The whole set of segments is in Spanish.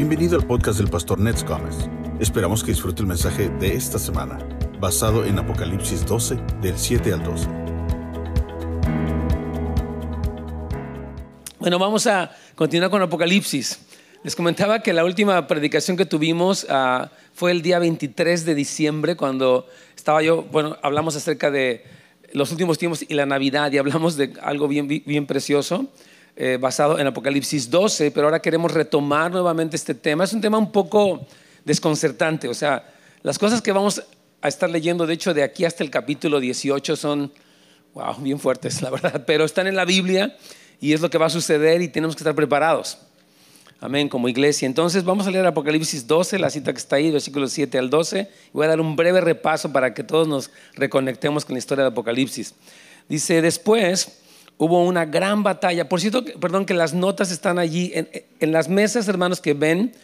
Bienvenido al podcast del pastor Nets Gómez. Esperamos que disfrute el mensaje de esta semana, basado en Apocalipsis 12, del 7 al 12. Bueno, vamos a continuar con Apocalipsis. Les comentaba que la última predicación que tuvimos ah, fue el día 23 de diciembre, cuando estaba yo, bueno, hablamos acerca de los últimos tiempos y la Navidad y hablamos de algo bien, bien precioso. Eh, basado en Apocalipsis 12, pero ahora queremos retomar nuevamente este tema. Es un tema un poco desconcertante, o sea, las cosas que vamos a estar leyendo, de hecho, de aquí hasta el capítulo 18 son, wow, bien fuertes, la verdad, pero están en la Biblia y es lo que va a suceder y tenemos que estar preparados. Amén, como iglesia. Entonces vamos a leer Apocalipsis 12, la cita que está ahí, versículos 7 al 12. Voy a dar un breve repaso para que todos nos reconectemos con la historia de Apocalipsis. Dice, después hubo una gran batalla. Por cierto, perdón, que las notas están allí, en, en las mesas, hermanos, que ven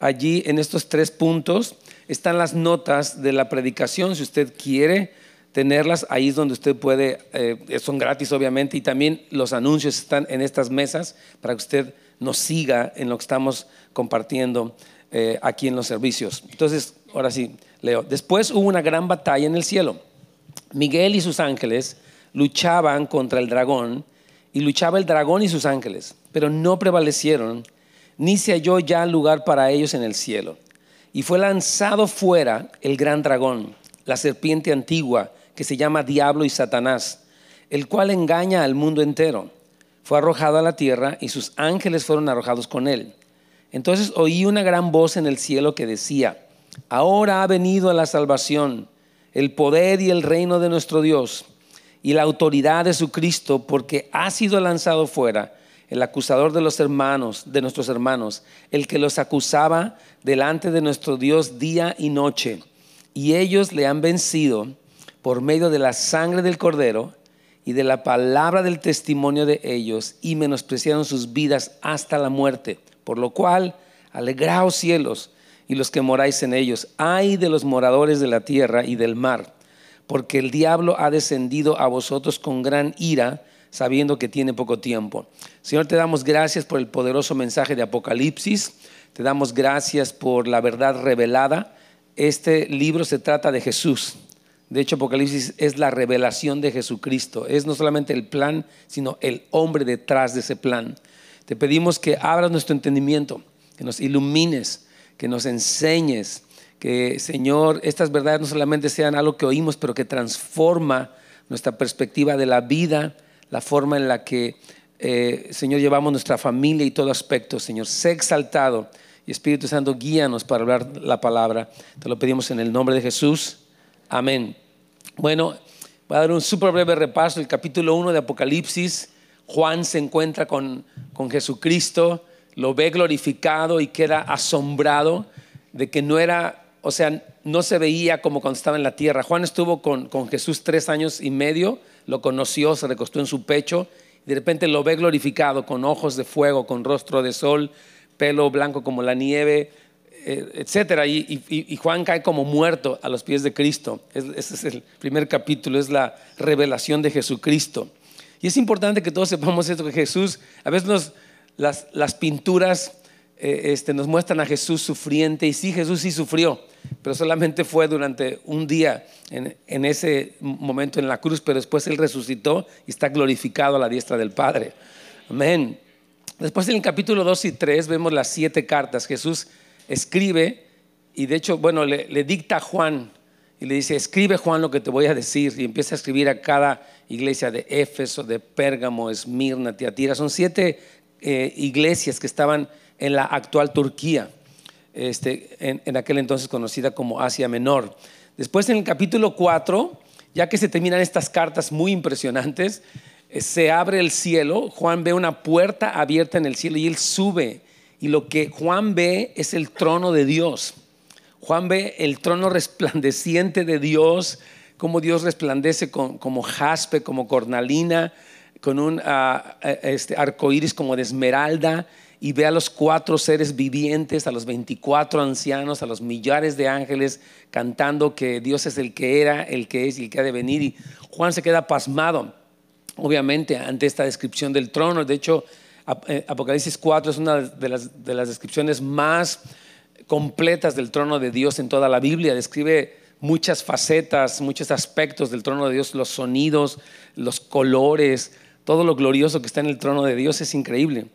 allí en estos tres puntos, están las notas de la predicación. Si usted quiere tenerlas, ahí es donde usted puede, eh, son gratis obviamente, y también los anuncios están en estas mesas para que usted nos siga en lo que estamos compartiendo eh, aquí en los servicios. Entonces, ahora sí, leo. Después hubo una gran batalla en el cielo. Miguel y sus ángeles luchaban contra el dragón y luchaba el dragón y sus ángeles, pero no prevalecieron, ni se halló ya lugar para ellos en el cielo. Y fue lanzado fuera el gran dragón, la serpiente antigua, que se llama Diablo y Satanás, el cual engaña al mundo entero. Fue arrojado a la tierra y sus ángeles fueron arrojados con él. Entonces oí una gran voz en el cielo que decía, ahora ha venido la salvación, el poder y el reino de nuestro Dios y la autoridad de su Cristo, porque ha sido lanzado fuera el acusador de los hermanos, de nuestros hermanos, el que los acusaba delante de nuestro Dios día y noche. Y ellos le han vencido por medio de la sangre del cordero y de la palabra del testimonio de ellos y menospreciaron sus vidas hasta la muerte. Por lo cual, alegraos cielos y los que moráis en ellos. Ay de los moradores de la tierra y del mar, porque el diablo ha descendido a vosotros con gran ira, sabiendo que tiene poco tiempo. Señor, te damos gracias por el poderoso mensaje de Apocalipsis. Te damos gracias por la verdad revelada. Este libro se trata de Jesús. De hecho, Apocalipsis es la revelación de Jesucristo. Es no solamente el plan, sino el hombre detrás de ese plan. Te pedimos que abras nuestro entendimiento, que nos ilumines, que nos enseñes, que Señor, estas verdades no solamente sean algo que oímos, pero que transforma nuestra perspectiva de la vida, la forma en la que, eh, Señor, llevamos nuestra familia y todo aspecto. Señor, sé exaltado y Espíritu Santo, guíanos para hablar la palabra. Te lo pedimos en el nombre de Jesús. Amén. Bueno, voy a dar un súper breve repaso. El capítulo 1 de Apocalipsis, Juan se encuentra con, con Jesucristo, lo ve glorificado y queda asombrado de que no era, o sea, no se veía como cuando estaba en la tierra. Juan estuvo con, con Jesús tres años y medio, lo conoció, se recostó en su pecho y de repente lo ve glorificado con ojos de fuego, con rostro de sol, pelo blanco como la nieve, eh, etcétera. Y, Juan cae como muerto a los pies de Cristo. Es- ese es el primer capítulo, es la revelación de Jesucristo. Y es importante que todos sepamos esto, que Jesús, a veces las, las pinturas este, nos muestran a Jesús sufriente, y sí, Jesús sí sufrió, pero solamente fue durante un día en, ese momento en la cruz, pero después Él resucitó y está glorificado a la diestra del Padre. Amén. Después en el capítulo 2 y 3 vemos las siete cartas. Jesús escribe y de hecho, bueno, le, le dicta a Juan y le dice, escribe Juan lo que te voy a decir y empieza a escribir a cada iglesia de Éfeso, de Pérgamo, Esmirna, Tiatira. Son siete eh, iglesias que estaban en la actual Turquía, este, en, aquel entonces conocida como Asia Menor. Después en el capítulo 4, ya que se terminan estas cartas muy impresionantes, eh, se abre el cielo, Juan ve una puerta abierta en el cielo y él sube. Y lo que Juan ve es el trono de Dios. Juan ve el trono resplandeciente de Dios, como Dios resplandece con- como jaspe, como cornalina, con un eh, este, arco iris como de esmeralda, y ve a los cuatro seres vivientes, a los 24 ancianos, a los millares de ángeles cantando que Dios es el que era, el que es y el que ha de venir. Y Juan se queda pasmado, obviamente, ante esta descripción del trono. De hecho, eh, Apocalipsis 4 es una de las, de las descripciones más completas del trono de Dios en toda la Biblia. Describe muchas facetas, muchos aspectos del trono de Dios, los sonidos, los colores, todo lo glorioso que está en el trono de Dios es increíble.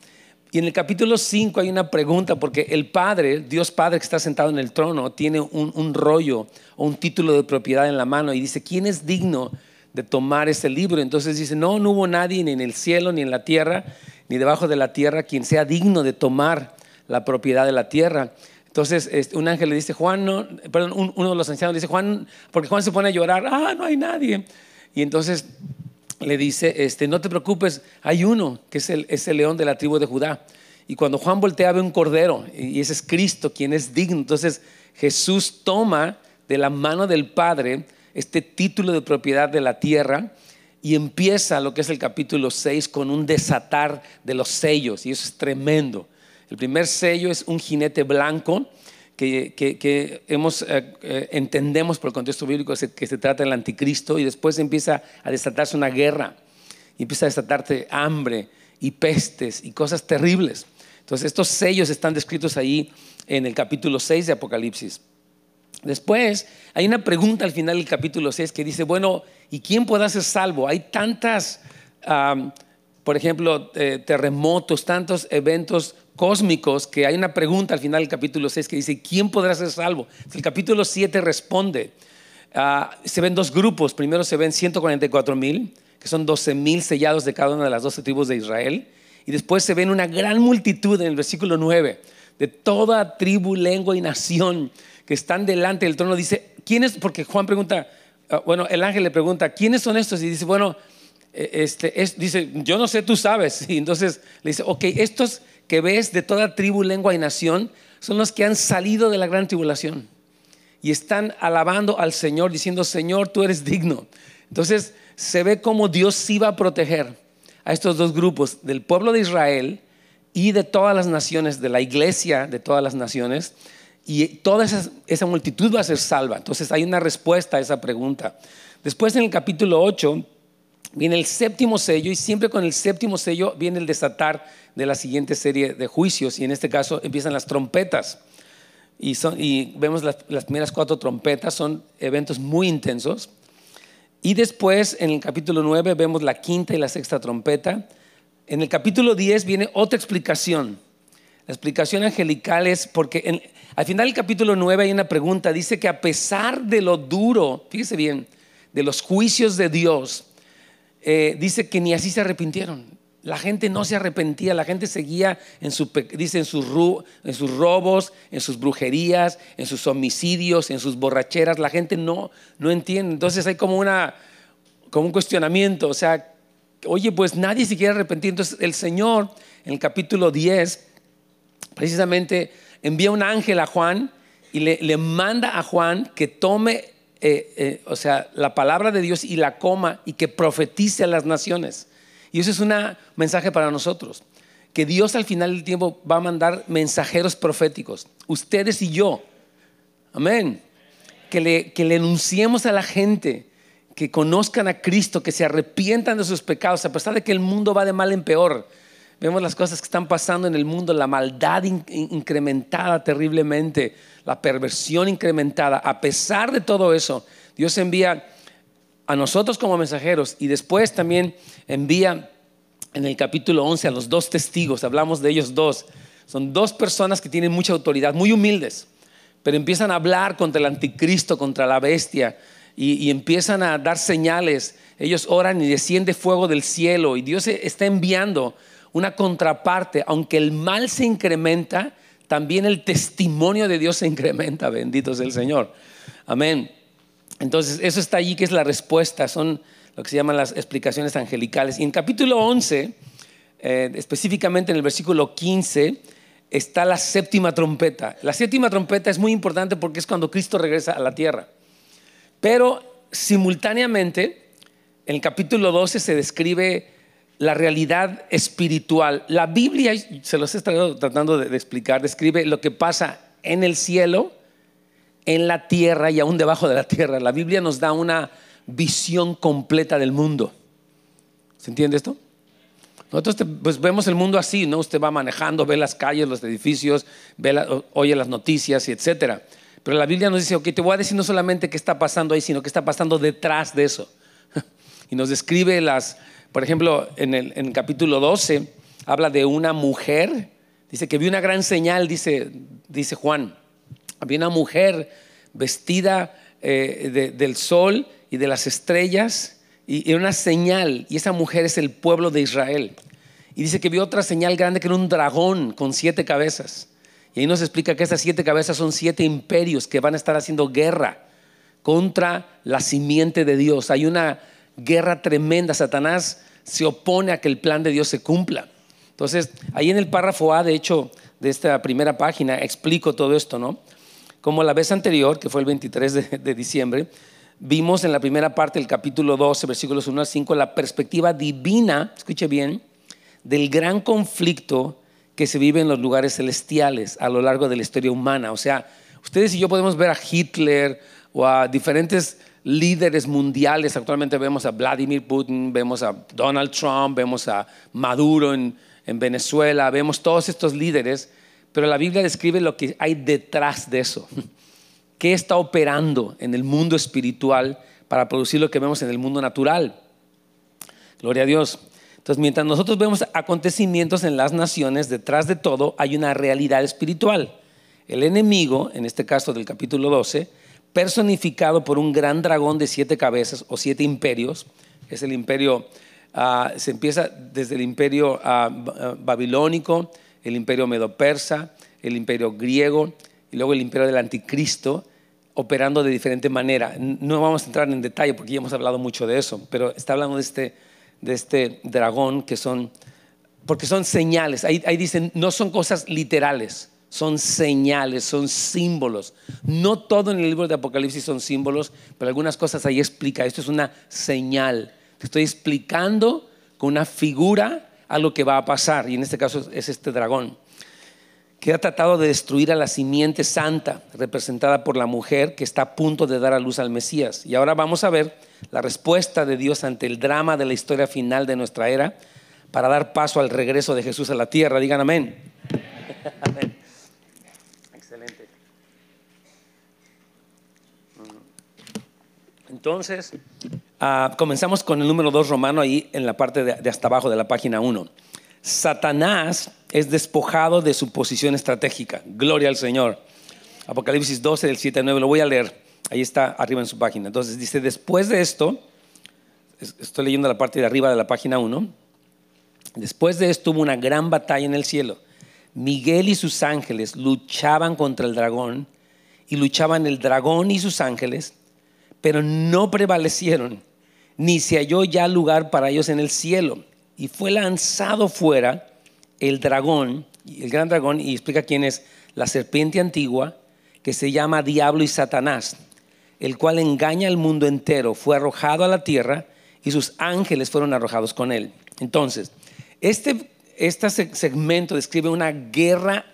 Y en el capítulo 5 hay una pregunta, porque el Padre, Dios Padre que está sentado en el trono, tiene un, un rollo o un título de propiedad en la mano y dice, ¿quién es digno de tomar ese libro? Entonces dice, no, no hubo nadie ni en el cielo, ni en la tierra, ni debajo de la tierra, quien sea digno de tomar la propiedad de la tierra. Entonces un ángel le dice, Juan, no, perdón, uno de los ancianos le dice, Juan, porque Juan se pone a llorar, ah, no hay nadie. Y entonces le dice, este, no te preocupes, hay uno, que es el, es el león de la tribu de Judá. Y cuando Juan voltea ve un cordero, y ese es Cristo, quien es digno. Entonces Jesús toma de la mano del Padre este título de propiedad de la tierra y empieza lo que es el capítulo 6 con un desatar de los sellos, y eso es tremendo. El primer sello es un jinete blanco que, hemos, eh, eh, entendemos por el contexto bíblico que se trata del anticristo y después empieza a desatarse una guerra y empieza a desatarse hambre y pestes y cosas terribles. Entonces estos sellos están descritos ahí en el capítulo 6 de Apocalipsis. Después hay una pregunta al final del capítulo 6 que dice, bueno, ¿y quién puede ser salvo? Hay tantas, por ejemplo, eh, terremotos, tantos eventos cósmicos que hay una pregunta al final del capítulo 6 que dice, ¿quién podrá ser salvo? El capítulo 7 responde, ah, se ven dos grupos, primero se ven 144 mil, que son 12 mil sellados de cada una de las 12 tribus de Israel, y después se ven una gran multitud en el versículo 9 de toda tribu, lengua y nación que están delante del trono. Dice, ¿quién es? Porque Juan pregunta, ah, bueno, el ángel le pregunta, ¿quiénes son estos? Y dice, bueno, e, este, es, dice, yo no sé, tú sabes. Y entonces le dice, ok, estos que ves de toda tribu, lengua y nación son los que han salido de la gran tribulación y están alabando al Señor diciendo, Señor, tú eres digno. Entonces se ve como Dios iba a proteger a estos dos grupos, del pueblo de Israel y de todas las naciones, de la iglesia de todas las naciones, y toda esa, esa multitud va a ser salva. Entonces hay una respuesta a esa pregunta. Después en el capítulo 8 viene el séptimo sello y siempre con el séptimo sello viene el desatar de la siguiente serie de juicios y en este caso empiezan las trompetas. Y, son, y vemos las, las, primeras cuatro trompetas, son eventos muy intensos. Y después en el capítulo 9 vemos la quinta y la sexta trompeta. En el capítulo 10 viene otra explicación. La explicación angelical es porque al final del capítulo 9 hay una pregunta. Dice que a pesar de lo duro, fíjese bien, de los juicios de Dios, eh, dice que ni así se arrepintieron. La gente no se arrepentía, la gente seguía en, su, en, sus, sus robos, en sus brujerías, en sus homicidios, en sus borracheras. La gente no, no entiende. Entonces hay como, una, como un cuestionamiento. O sea, oye, pues nadie se quiere arrepentir. Entonces el Señor en el capítulo 10 precisamente envía un ángel a Juan y le manda a Juan que tome, eh, eh, o sea, la palabra de Dios y la coma y que profetice a las naciones. Y eso es un mensaje para nosotros, que Dios al final del tiempo va a mandar mensajeros proféticos, ustedes y yo. Amén. Que le, que le enunciemos a la gente, que conozcan a Cristo, que se arrepientan de sus pecados, a pesar de que el mundo va de mal en peor. Vemos las cosas que están pasando en el mundo, la maldad incrementada terriblemente, la perversión incrementada. A pesar de todo eso, Dios envía a nosotros como mensajeros y después también envía en el capítulo 11 a los dos testigos, hablamos de ellos dos. Son dos personas que tienen mucha autoridad, muy humildes, pero empiezan a hablar contra el anticristo, contra la bestia y, y empiezan a dar señales. Ellos oran y desciende fuego del cielo y Dios está enviando una contraparte, aunque el mal se incrementa, también el testimonio de Dios se incrementa, bendito sea el Señor. Amén. Entonces, eso está allí que es la respuesta, son lo que se llaman las explicaciones angelicales. Y en capítulo 11, eh, específicamente en el versículo 15, está la séptima trompeta. La séptima trompeta es muy importante porque es cuando Cristo regresa a la tierra. Pero simultáneamente, en el capítulo 12 se describe la realidad espiritual. La Biblia, se los he estado tratando de explicar, describe lo que pasa en el cielo en la tierra y aún debajo de la tierra. La Biblia nos da una visión completa del mundo. ¿Se entiende esto? Nosotros pues, vemos el mundo así, ¿no? Usted va manejando, ve las calles, los edificios, oye las noticias y etcétera. Pero la Biblia nos dice, ok, te voy a decir no solamente qué está pasando ahí, sino qué está pasando detrás de eso. y nos describe las, por ejemplo, en el, capítulo 12, habla de una mujer, dice que vio una gran señal, dice, dice Juan. Había una mujer vestida eh, del sol y de las estrellas y, una señal, y esa mujer es el pueblo de Israel. Y dice que vio otra señal grande que era un dragón con siete cabezas. Y ahí nos explica que esas siete cabezas son siete imperios que van a estar haciendo guerra contra la simiente de Dios. Hay una guerra tremenda. Satanás se opone a que el plan de Dios se cumpla. Entonces, ahí en el párrafo A, de hecho, de esta primera página, explico todo esto, ¿no? Como la vez anterior, que fue el 23 de, diciembre, vimos en la primera parte del capítulo 12, versículos 1 al 5, la perspectiva divina, escuche bien, del gran conflicto que se vive en los lugares celestiales a lo largo de la historia humana. O sea, ustedes y yo podemos ver a Hitler o a diferentes líderes mundiales. Actualmente vemos a Vladimir Putin, vemos a Donald Trump, vemos a Maduro en, en Venezuela, vemos todos estos líderes pero la Biblia describe lo que hay detrás de eso. ¿Qué está operando en el mundo espiritual para producir lo que vemos en el mundo natural? Gloria a Dios. Entonces, mientras nosotros vemos acontecimientos en las naciones, detrás de todo hay una realidad espiritual. El enemigo, en este caso del capítulo 12, personificado por un gran dragón de siete cabezas o siete imperios, es el imperio, ah, se empieza desde el imperio ah, ah, babilónico, el imperio medo-persa, el imperio griego y luego el imperio del anticristo, operando de diferente manera. No vamos a entrar en detalle porque ya hemos hablado mucho de eso, pero está hablando de este, de este dragón que son, porque son señales. Ahí, ahí dicen, no son cosas literales, son señales, son símbolos. No todo en el libro de Apocalipsis son símbolos, pero algunas cosas ahí explica. Esto es una señal. Te estoy explicando con una figura a lo que va a pasar, y en este caso es este dragón, que ha tratado de destruir a la simiente santa, representada por la mujer que está a punto de dar a luz al Mesías. Y ahora vamos a ver la respuesta de Dios ante el drama de la historia final de nuestra era para dar paso al regreso de Jesús a la tierra. Digan amén. amén. Excelente. Entonces, Ah, comenzamos con el número 2 romano ahí en la parte de, hasta abajo de la página 1. Satanás es despojado de su posición estratégica. Gloria al Señor. Apocalipsis 12 del 7 al 9, lo voy a leer. Ahí está arriba en su página. Entonces dice, después de esto, estoy leyendo la parte de arriba de la página 1, después de esto hubo una gran batalla en el cielo. Miguel y sus ángeles luchaban contra el dragón y luchaban el dragón y sus ángeles pero no prevalecieron, ni se halló ya lugar para ellos en el cielo. Y fue lanzado fuera el dragón, el gran dragón, y explica quién es la serpiente antigua, que se llama Diablo y Satanás, el cual engaña al mundo entero, fue arrojado a la tierra y sus ángeles fueron arrojados con él. Entonces, este, este segmento describe una guerra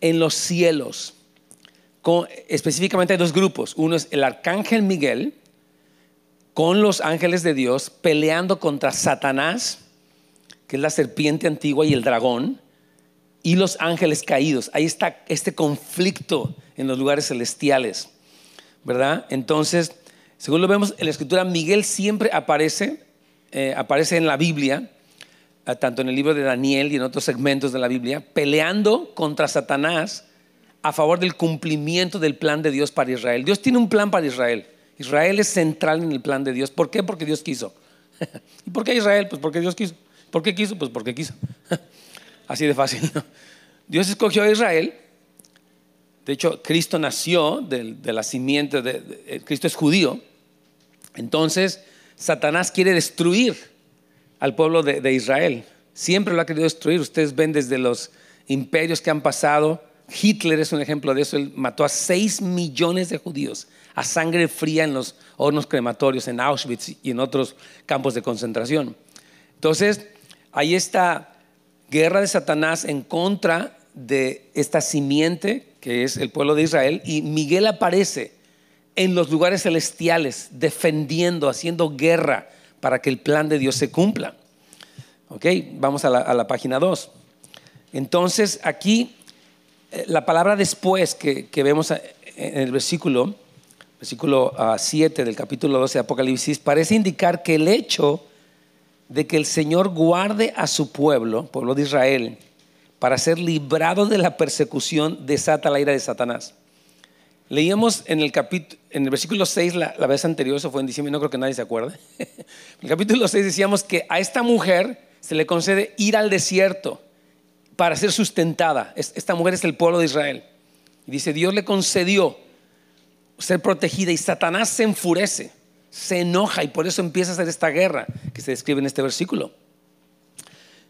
en los cielos específicamente hay dos grupos. Uno es el arcángel Miguel con los ángeles de Dios peleando contra Satanás, que es la serpiente antigua y el dragón, y los ángeles caídos. Ahí está este conflicto en los lugares celestiales, ¿verdad? Entonces, según lo vemos en la escritura, Miguel siempre aparece, eh, aparece en la Biblia, eh, tanto en el libro de Daniel y en otros segmentos de la Biblia, peleando contra Satanás a favor del cumplimiento del plan de Dios para Israel. Dios tiene un plan para Israel. Israel es central en el plan de Dios. ¿Por qué? Porque Dios quiso. ¿Y por qué Israel? Pues porque Dios quiso. ¿Por qué quiso? Pues porque quiso. Así de fácil. Dios escogió a Israel. De hecho, Cristo nació de, la simiente, de, Cristo es judío. Entonces, Satanás quiere destruir al pueblo de Israel. Siempre lo ha querido destruir. Ustedes ven desde los imperios que han pasado Hitler es un ejemplo de eso. Él mató a 6 millones de judíos a sangre fría en los hornos crematorios en Auschwitz y en otros campos de concentración. Entonces, hay esta guerra de Satanás en contra de esta simiente que es el pueblo de Israel y Miguel aparece en los lugares celestiales defendiendo, haciendo guerra para que el plan de Dios se cumpla. Ok, vamos a la, página 2. Entonces, aquí la palabra después que, vemos en el versículo, versículo 7 ah, del capítulo 12 de Apocalipsis, parece indicar que el hecho de que el Señor guarde a su pueblo, pueblo de Israel, para ser librado de la persecución, desata la ira de Satanás. Leíamos en el, capítulo, en el versículo 6, la, vez anterior, eso fue en diciembre, no creo que nadie se acuerde. en el capítulo 6 decíamos que a esta mujer se le concede ir al desierto para ser sustentada. Esta mujer es el pueblo de Israel. Y dice, Dios le concedió ser protegida y Satanás se enfurece, se enoja y por eso empieza a hacer esta guerra que se describe en este versículo.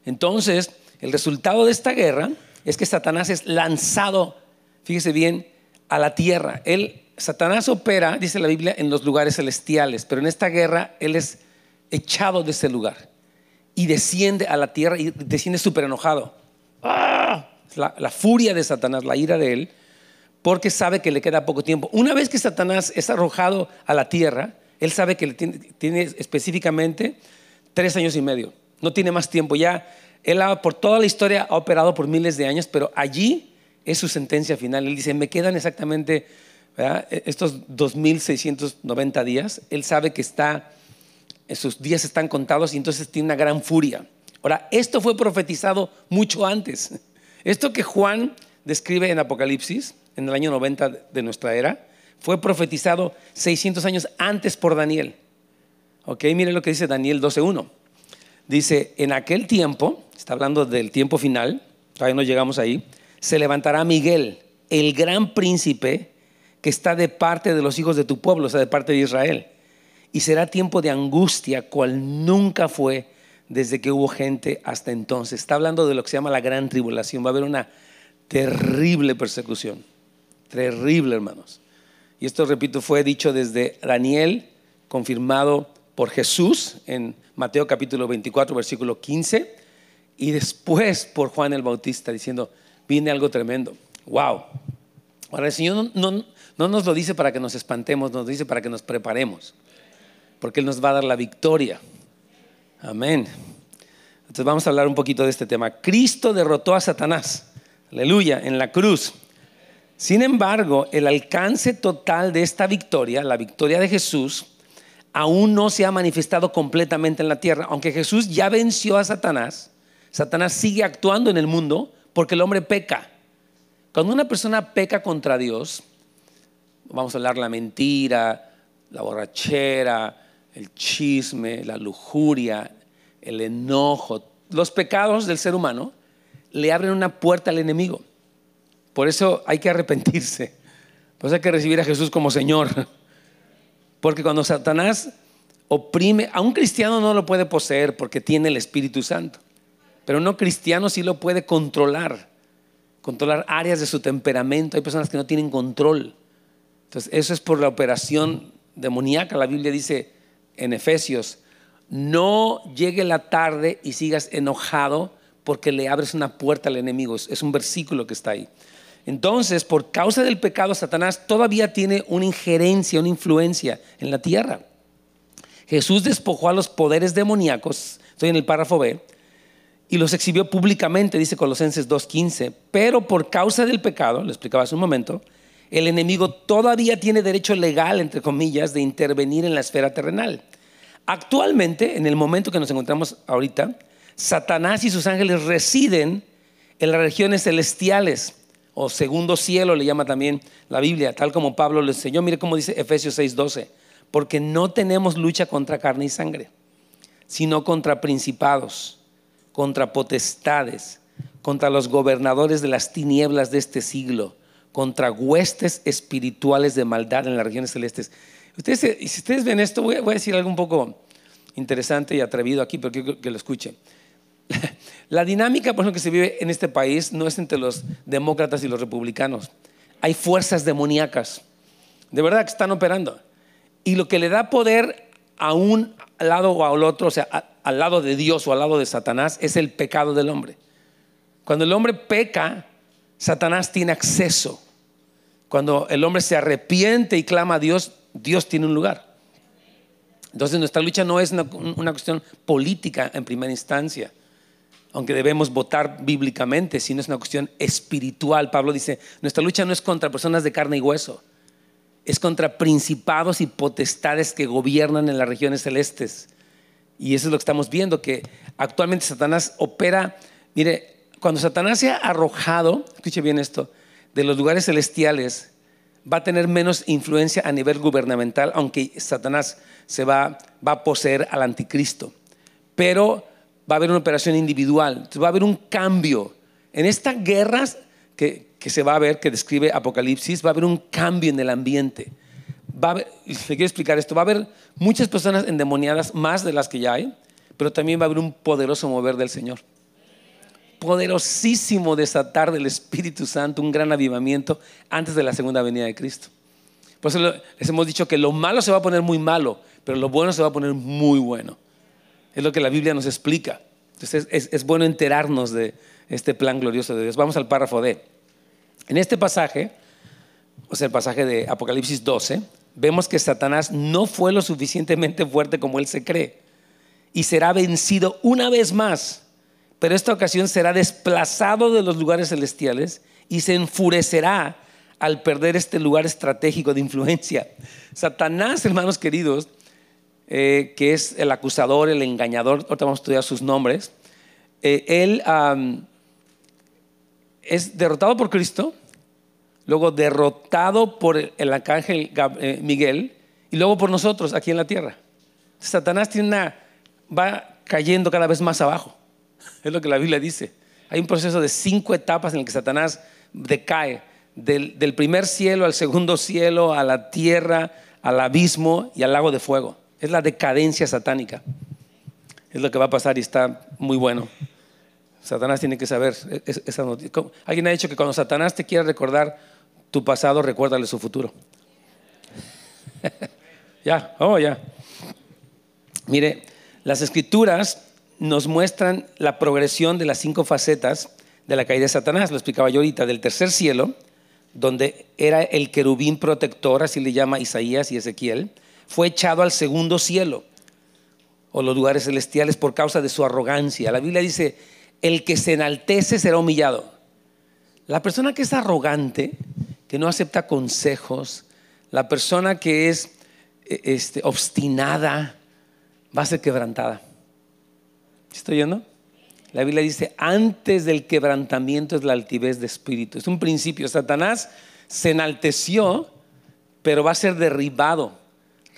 Entonces, el resultado de esta guerra es que Satanás es lanzado, fíjese bien, a la tierra. Él, Satanás opera, dice la Biblia, en los lugares celestiales, pero en esta guerra él es echado de ese lugar y desciende a la tierra y desciende súper enojado. ¡Ah! La, furia de Satanás, la ira de él, porque sabe que le queda poco tiempo. Una vez que Satanás es arrojado a la tierra, él sabe que tiene, específicamente tres años y medio. No tiene más tiempo. Ya él por toda la historia ha operado por miles de años, pero allí es su sentencia final. Él dice, me quedan exactamente e-, estos 2.690 días. Él sabe que está, sus días están contados y entonces tiene una gran furia. Ahora, esto fue profetizado mucho antes. Esto que Juan describe en Apocalipsis, en el año 90 de nuestra era, fue profetizado 600 años antes por Daniel. Ok, mire lo que dice Daniel 12.1. Dice, en aquel tiempo, está hablando del tiempo final, todavía no llegamos ahí, se levantará Miguel, el gran príncipe que está de parte de los hijos de tu pueblo, o sea, de parte de Israel. Y será tiempo de angustia, cual nunca fue desde que hubo gente hasta entonces. Está hablando de lo que se llama la gran tribulación. Va a haber una terrible persecución. Terrible, hermanos. Y esto, repito, fue dicho desde Daniel, confirmado por Jesús en Mateo capítulo 24, versículo 15, y después por Juan el Bautista diciendo, viene algo tremendo. Wow. Ahora el Señor no, nos lo dice para que nos espantemos, nos dice para que nos preparemos, porque Él nos va a dar la victoria. Amén. Entonces vamos a hablar un poquito de este tema. Cristo derrotó a Satanás, aleluya, en la cruz. Sin embargo, el alcance total de esta victoria, la victoria de Jesús, aún no se ha manifestado completamente en la tierra. Aunque Jesús ya venció a Satanás, Satanás sigue actuando en el mundo porque el hombre peca. Cuando una persona peca contra Dios, vamos a hablar la mentira, la borrachera, el chisme, la lujuria, el enojo, los pecados del ser humano le abren una puerta al enemigo. Por eso hay que arrepentirse. Por eso hay que recibir a Jesús como Señor. Porque cuando Satanás oprime, a un cristiano no lo puede poseer porque tiene el Espíritu Santo. Pero no cristiano sí lo puede controlar, controlar áreas de su temperamento. Hay personas que no tienen control. Entonces, eso es por la operación demoníaca. La Biblia dice en Efesios, no llegue la tarde y sigas enojado porque le abres una puerta al enemigo. Es un versículo que está ahí. Entonces, por causa del pecado, Satanás todavía tiene una injerencia, una influencia en la tierra. Jesús despojó a los poderes demoníacos, estoy en el párrafo B, y los exhibió públicamente, dice Colosenses 2.15, pero por causa del pecado, lo explicaba hace un momento, el enemigo todavía tiene derecho legal, entre comillas, de intervenir en la esfera terrenal. Actualmente, en el momento que nos encontramos ahorita, Satanás y sus ángeles residen en las regiones celestiales, o segundo cielo le llama también la Biblia, tal como Pablo le enseñó. Mire cómo dice Efesios 6:12, porque no tenemos lucha contra carne y sangre, sino contra principados contra potestades, contra los gobernadores de las tinieblas de este siglo, contra huestes espirituales de maldad en las regiones celestes. Ustedes, si ustedes ven esto, voy a, decir algo un poco interesante y atrevido aquí, pero quiero que lo escuchen. La dinámica, por ejemplo, que se vive en este país no es entre los demócratas y los republicanos. Hay fuerzas demoníacas, de verdad que están operando. Y lo que le da poder a un lado o al otro, o sea, al lado de Dios o al lado de Satanás, es el pecado del hombre. Cuando el hombre peca, Satanás tiene acceso. Cuando el hombre se arrepiente y clama a Dios, Dios tiene un lugar. Entonces nuestra lucha no es una, cuestión política en primera instancia. aunque debemos votar bíblicamente, sino es una cuestión espiritual. Pablo dice, nuestra lucha no es contra personas de carne y hueso, es contra principados y potestades que gobiernan en las regiones celestes. Y eso es lo que estamos viendo, que actualmente Satanás opera, mire, cuando Satanás se ha arrojado, escuche bien esto, de los lugares celestiales, va a tener menos influencia a nivel gubernamental, aunque Satanás se va, a poseer al anticristo. Pero va a haber una operación individual, va a haber un cambio. En esta guerra que, se va a ver, que describe Apocalipsis, va a haber un cambio en el ambiente. Va a haber, explicar esto, va a haber muchas personas endemoniadas, más de las que ya hay, pero también va a haber un poderoso mover del Señor. Poderosísimo desatar del Espíritu Santo, un gran avivamiento antes de la segunda venida de Cristo. Por eso les hemos dicho que lo malo se va a poner muy malo, pero lo bueno se va a poner muy bueno. Es lo que la Biblia nos explica. Entonces es, bueno enterarnos de este plan glorioso de Dios. Vamos al párrafo D. En este pasaje, o sea, el pasaje de Apocalipsis 12, vemos que Satanás no fue lo suficientemente fuerte como él se cree y será vencido una vez más, pero esta ocasión será desplazado de los lugares celestiales y se enfurecerá al perder este lugar estratégico de influencia. Satanás, hermanos queridos, eh, que es el acusador, el engañador, ahorita vamos a estudiar sus nombres, eh, él es derrotado por Cristo, luego derrotado por el arcángel eh, Miguel y luego por nosotros aquí en la tierra. Satanás tiene una, va cayendo cada vez más abajo, es lo que la Biblia dice. Hay un proceso de cinco etapas en el que Satanás decae, del, primer cielo al segundo cielo, a la tierra, al abismo y al lago de fuego. Es la decadencia satánica. Es lo que va a pasar y está muy bueno. Satanás tiene que saber esa noticia. Alguien ha dicho que cuando Satanás te quiere recordar tu pasado, recuérdale su futuro. ya, oh, ya. Mire, las escrituras nos muestran la progresión de las cinco facetas de la caída de Satanás. Lo explicaba yo ahorita, del tercer cielo, donde era el querubín protector, así le llama Isaías y Ezequiel fue echado al segundo cielo o los lugares celestiales por causa de su arrogancia. La Biblia dice, el que se enaltece será humillado. La persona que es arrogante, que no acepta consejos, la persona que es e, este, obstinada, va a ser quebrantada. ¿Estoy oyendo? La Biblia dice, antes del quebrantamiento es la altivez de espíritu. Es un principio. Satanás se enalteció, pero va a ser derribado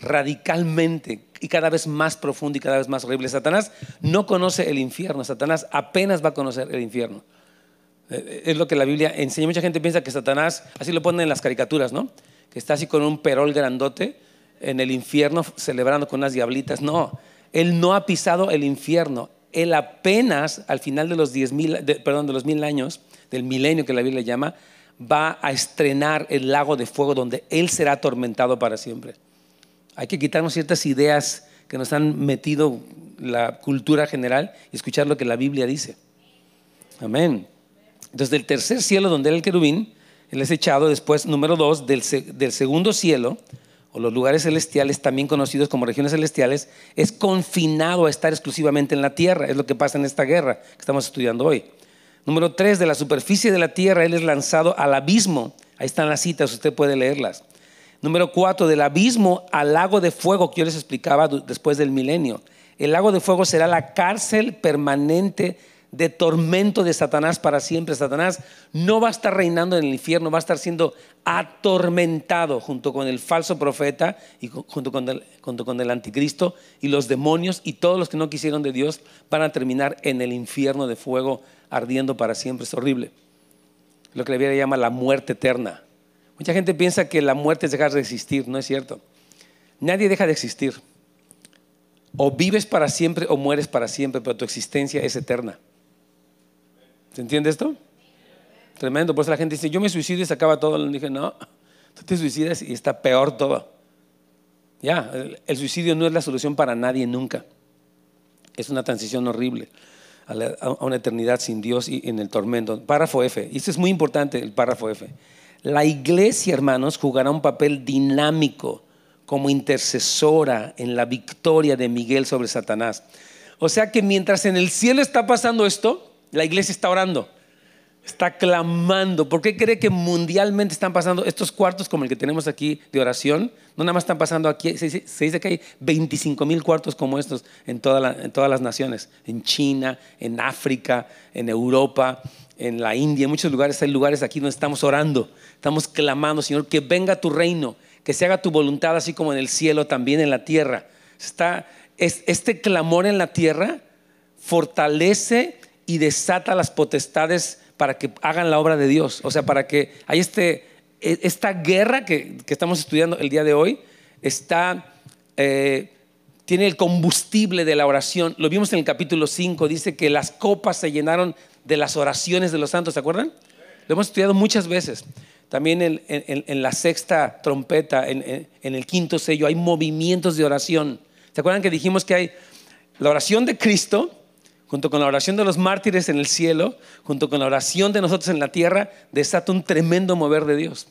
radicalmente y cada vez más profundo y cada vez más horrible. Satanás no conoce el infierno, Satanás apenas va a conocer el infierno. Eh, eh, es lo que la Biblia enseña. Mucha gente piensa que Satanás, así lo ponen en las caricaturas, ¿no? Que está así con un perol grandote en el infierno celebrando con unas diablitas. No, él no ha pisado el infierno. Él apenas al final de los diez mil, perdón, de los mil años, del milenio que la Biblia llama, va a estrenar el lago de fuego donde él será atormentado para siempre. Hay que quitarnos ciertas ideas que nos han metido la cultura general y escuchar lo que la Biblia dice. Amén. Entonces, del tercer cielo donde era el querubín, él es echado después, número dos, del, del segundo cielo, o los lugares celestiales, también conocidos como regiones celestiales, es confinado a estar exclusivamente en la tierra. Es lo que pasa en esta guerra que estamos estudiando hoy. Número tres, de la superficie de la tierra, él es lanzado al abismo. Ahí están las citas, usted puede leerlas. Número cuatro, del abismo al lago de fuego que yo les explicaba después del milenio. El lago de fuego será la cárcel permanente de tormento de Satanás para siempre. Satanás no va a estar reinando en el infierno, va a estar siendo atormentado junto con el falso profeta y junto con el, junto con el anticristo y los demonios y todos los que no quisieron de Dios van a terminar en el infierno de fuego ardiendo para siempre. Es horrible. Lo que la Biblia llama la muerte eterna. Mucha gente piensa que la muerte es dejar de existir, no es cierto. Nadie deja de existir. O vives para siempre o mueres para siempre, pero tu existencia es eterna. ¿Se entiende esto? Tremendo. Por eso la gente dice, yo me suicido y se acaba todo. Le dije, no, tú te suicidas y está peor todo. Ya, el, suicidio no es la solución para nadie nunca. Es una transición horrible a, a una eternidad sin Dios y en el tormento. Párrafo F. Y esto es muy importante, el párrafo F. La iglesia, hermanos, jugará un papel dinámico como intercesora en la victoria de Miguel sobre Satanás. O sea que mientras en el cielo está pasando esto, la iglesia está orando, está clamando. ¿Por qué cree que mundialmente están pasando estos cuartos como el que tenemos aquí de oración? No nada más están pasando aquí, se, dice que hay 25 mil cuartos como estos en, todas las naciones, en China, en África, en Europa, en la India, en muchos lugares hay lugares aquí donde estamos orando, estamos clamando, Señor, que venga tu reino, que se haga tu voluntad así como en el cielo, también en la tierra. Está, este clamor en la tierra fortalece y desata las potestades para que hagan la obra de Dios. O sea, para que hay este, e, esta guerra que, estamos estudiando el día de hoy, está, eh, tiene el combustible de la oración. Lo vimos en el capítulo 5, dice que las copas se llenaron de las oraciones de los santos, ¿se acuerdan? Lo hemos estudiado muchas veces. También en, la sexta trompeta, en, el quinto sello, hay movimientos de oración. ¿Se acuerdan que dijimos que hay la oración de Cristo, junto con la oración de los mártires en el cielo, junto con la oración de nosotros en la tierra, desata un tremendo mover de Dios.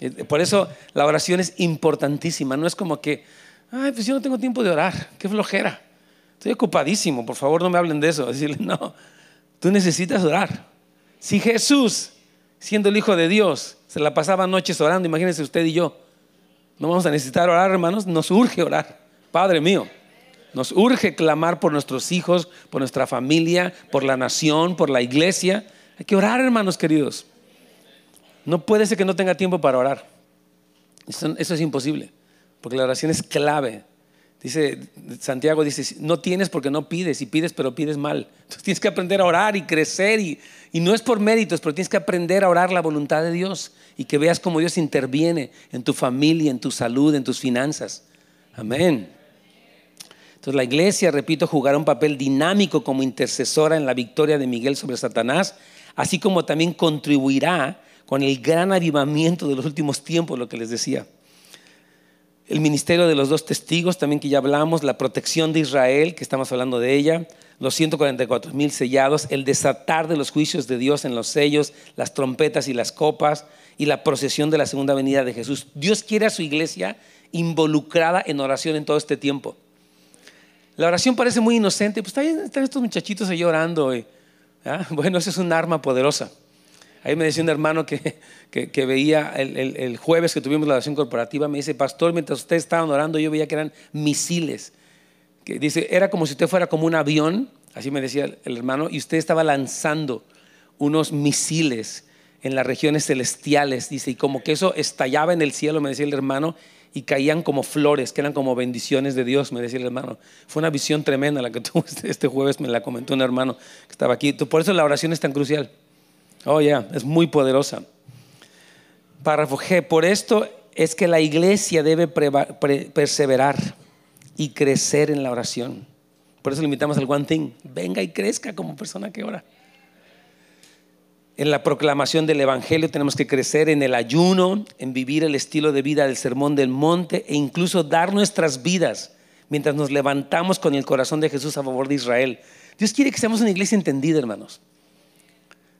Eh, por eso la oración es importantísima. No es como que, ay, pues yo no tengo tiempo de orar, qué flojera. Estoy ocupadísimo, por favor no me hablen de eso. Decirle, no, tú necesitas orar. Si Jesús, siendo el Hijo de Dios, se la pasaba noches orando, imagínense usted y yo, no vamos a necesitar orar, hermanos, nos urge orar. Padre mío, nos urge clamar por nuestros hijos, por nuestra familia, por la nación, por la iglesia. Hay que orar, hermanos queridos. No puede ser que no tenga tiempo para orar. Eso, es imposible, porque la oración es clave. Dice Santiago dice, no tienes porque no pides, y pides pero pides mal. Entonces tienes que aprender a orar y crecer y, y no es por méritos, pero tienes que aprender a orar la voluntad de Dios y que veas cómo Dios interviene en tu familia, en tu salud, en tus finanzas. Amén. Entonces la iglesia, repito, jugará un papel dinámico como intercesora en la victoria de Miguel sobre Satanás, así como también contribuirá con el gran avivamiento de los últimos tiempos, lo que les decía. El ministerio de los dos testigos, también que ya hablamos, la protección de Israel, que estamos hablando de ella, los 144 mil sellados, el desatar de los juicios de Dios en los sellos, las trompetas y las copas, y la procesión de la segunda venida de Jesús. Dios quiere a su iglesia involucrada en oración en todo este tiempo. La oración parece muy inocente, pues están estos muchachitos ahí orando. Bueno, esa es un arma poderosa. Ahí me decía un hermano que, que, veía el, jueves que tuvimos la oración corporativa, me dice, pastor, mientras ustedes estaban orando, yo veía que eran misiles. Que dice, era como si usted fuera como un avión, así me decía el hermano, y usted estaba lanzando unos misiles en las regiones celestiales, dice, y como que eso estallaba en el cielo, me decía el hermano, y caían como flores, que eran como bendiciones de Dios, me decía el hermano. Fue una visión tremenda la que tuve este, este jueves, me la comentó un hermano que estaba aquí. Por eso la oración es tan crucial. Oh, ya, es muy poderosa. Párrafo G, por esto es que la iglesia debe perseverar y crecer en la oración. Por eso le invitamos al One Thing, venga y crezca como persona que ora en la proclamación del Evangelio, tenemos que crecer en el ayuno, en vivir el estilo de vida del sermón del monte e incluso dar nuestras vidas mientras nos levantamos con el corazón de Jesús a favor de Israel. Dios quiere que seamos una iglesia entendida, hermanos.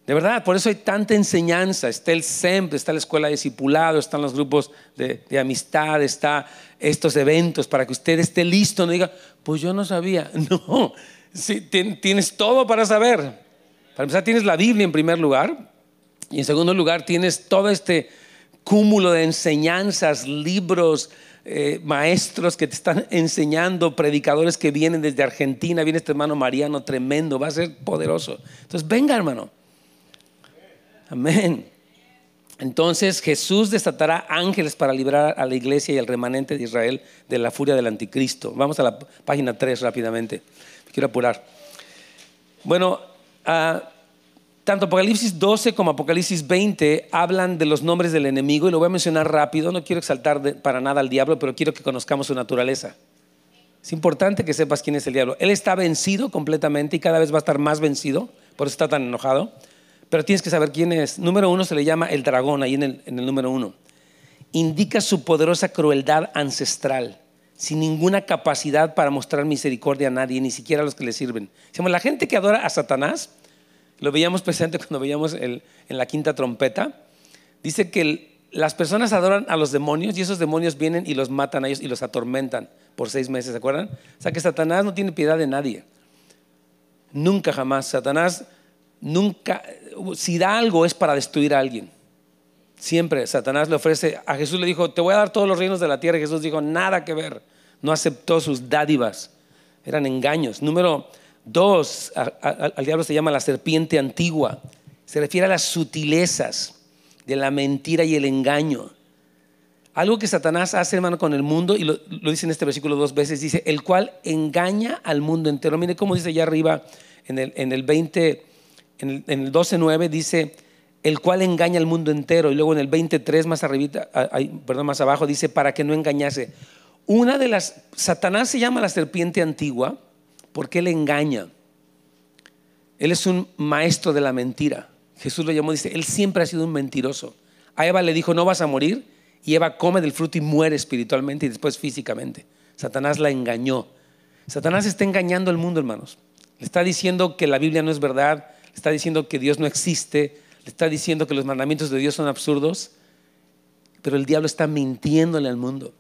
De verdad, por eso hay tanta enseñanza. Está el SEMP, está la escuela de discipulado, están los grupos de, amistad, está estos eventos para que usted esté listo. No diga, pues yo no sabía. No, tienes todo para saber. Para empezar, tienes la Biblia en primer lugar y en segundo lugar tienes todo este cúmulo de enseñanzas, libros, eh, maestros que te están enseñando, predicadores que vienen desde Argentina, viene este hermano Mariano tremendo, va a ser poderoso. Entonces, venga hermano. Amén. Entonces Jesús desatará ángeles para librar a la iglesia y al remanente de Israel de la furia del anticristo. Vamos a la página 3 rápidamente. Quiero apurar. Bueno, Ah, tanto Apocalipsis 12 como Apocalipsis 20 hablan de los nombres del enemigo y lo voy a mencionar rápido. No quiero exaltar para nada al diablo, pero quiero que conozcamos su naturaleza. Es importante que sepas quién es el diablo. Él está vencido completamente y cada vez va a estar más vencido, por eso está tan enojado. Pero tienes que saber quién es. Número uno se le llama el dragón, ahí en el, en el número uno. Indica su poderosa crueldad ancestral sin ninguna capacidad para mostrar misericordia a nadie, ni siquiera a los que le sirven. la gente que adora a Satanás, lo veíamos presente cuando veíamos en la quinta trompeta, dice que las personas adoran a los demonios y esos demonios vienen y los matan a ellos y los atormentan por seis meses, ¿se acuerdan? O sea que Satanás no tiene piedad de nadie. Nunca jamás. Satanás nunca, si da algo es para destruir a alguien. Siempre Satanás le ofrece, a Jesús le dijo, te voy a dar todos los reinos de la tierra. Y Jesús dijo, nada que ver. No aceptó sus dádivas. Eran engaños. Número dos, al diablo se llama la serpiente antigua. Se refiere a las sutilezas de la mentira y el engaño. Algo que Satanás hace, hermano, con el mundo, y lo, dice en este versículo dos veces, dice, el cual engaña al mundo entero. Mire cómo dice allá arriba en el, en el 20, en el, en el 12.9, dice, el cual engaña al mundo entero. Y luego en el 23, más arribita, perdón, más abajo, dice, para que no engañase. Una de las, Satanás se llama la serpiente antigua porque él engaña. Él es un maestro de la mentira. Jesús lo llamó, dice, él siempre ha sido un mentiroso. A Eva le dijo, no vas a morir. Y Eva come del fruto y muere espiritualmente y después físicamente. Satanás la engañó. Satanás está engañando al mundo, hermanos. Le está diciendo que la Biblia no es verdad, le está diciendo que Dios no existe, le está diciendo que los mandamientos de Dios son absurdos, pero el diablo está mintiéndole al mundo.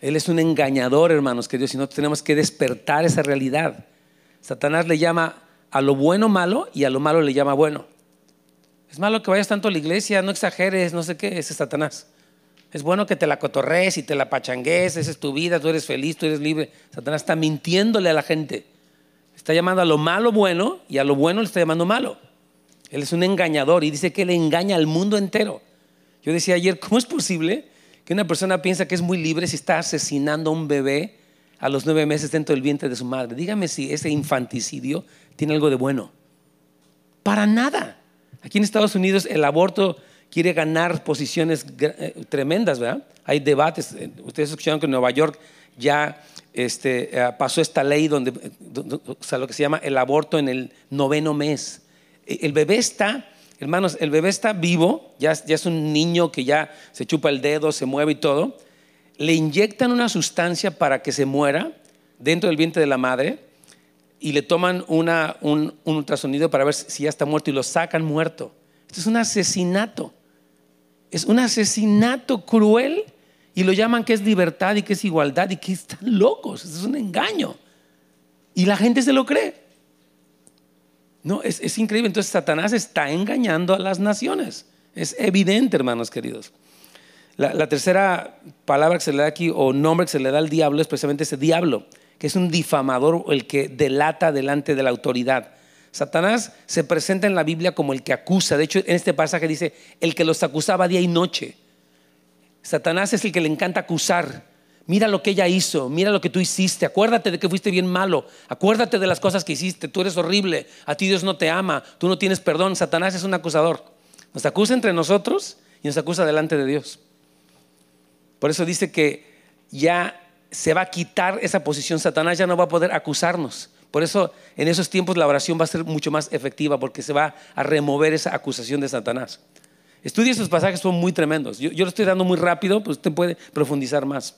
Él es un engañador, hermanos, que Dios, y no tenemos que despertar esa realidad. Satanás le llama a lo bueno malo y a lo malo le llama bueno. Es malo que vayas tanto a la iglesia, no exageres, no sé qué, ese es Satanás. Es bueno que te la cotorrees y te la pachangues, esa es tu vida, tú eres feliz, tú eres libre. Satanás está mintiéndole a la gente. Está llamando a lo malo bueno y a lo bueno le está llamando malo. Él es un engañador y dice que él engaña al mundo entero. Yo decía ayer, ¿cómo es posible que una persona piensa que es muy libre si está asesinando a un bebé a los nueve meses dentro del vientre de su madre? Dígame si ese infanticidio tiene algo de bueno. Para nada. Aquí en Estados Unidos el aborto quiere ganar posiciones eh, tremendas, ¿verdad? Hay debates. Eh, ustedes escucharon que en Nueva York ya este, eh, pasó esta ley donde, o sea, lo que se llama el aborto en el noveno mes. El bebé está, hermanos, el bebé está vivo, ya, ya es un niño que ya se chupa el dedo, se mueve y todo. Le inyectan una sustancia para que se muera dentro del vientre de la madre y le toman una, un, ultrasonido para ver si ya está muerto y lo sacan muerto. Esto es un asesinato. Es un asesinato cruel y lo llaman que es libertad y que es igualdad y que están locos. es un engaño. Y la gente se lo cree. No, es, increíble. Entonces Satanás está engañando a las naciones. Es evidente, hermanos queridos. La, la, tercera palabra que se le da aquí, o nombre que se le da al diablo, es precisamente ese diablo que es un difamador el que delata delante de la autoridad. Satanás se presenta en la Biblia como el que acusa. De hecho, en este pasaje dice, el que los acusaba día y noche. Satanás es el que le encanta acusar. Mira lo que ella hizo, mira lo que tú hiciste, acuérdate de que fuiste bien malo, acuérdate de las cosas que hiciste, tú eres horrible, a ti Dios no te ama, tú no tienes perdón. Satanás es un acusador. Nos acusa entre nosotros y nos acusa delante de Dios. Por eso dice que ya se va a quitar esa posición, Satanás ya no va a poder acusarnos. Por eso en esos tiempos la oración va a ser mucho más efectiva porque se va a remover esa acusación de Satanás. Estudia esos pasajes, son muy tremendos. Yo, lo estoy dando muy rápido, pues usted puede profundizar más.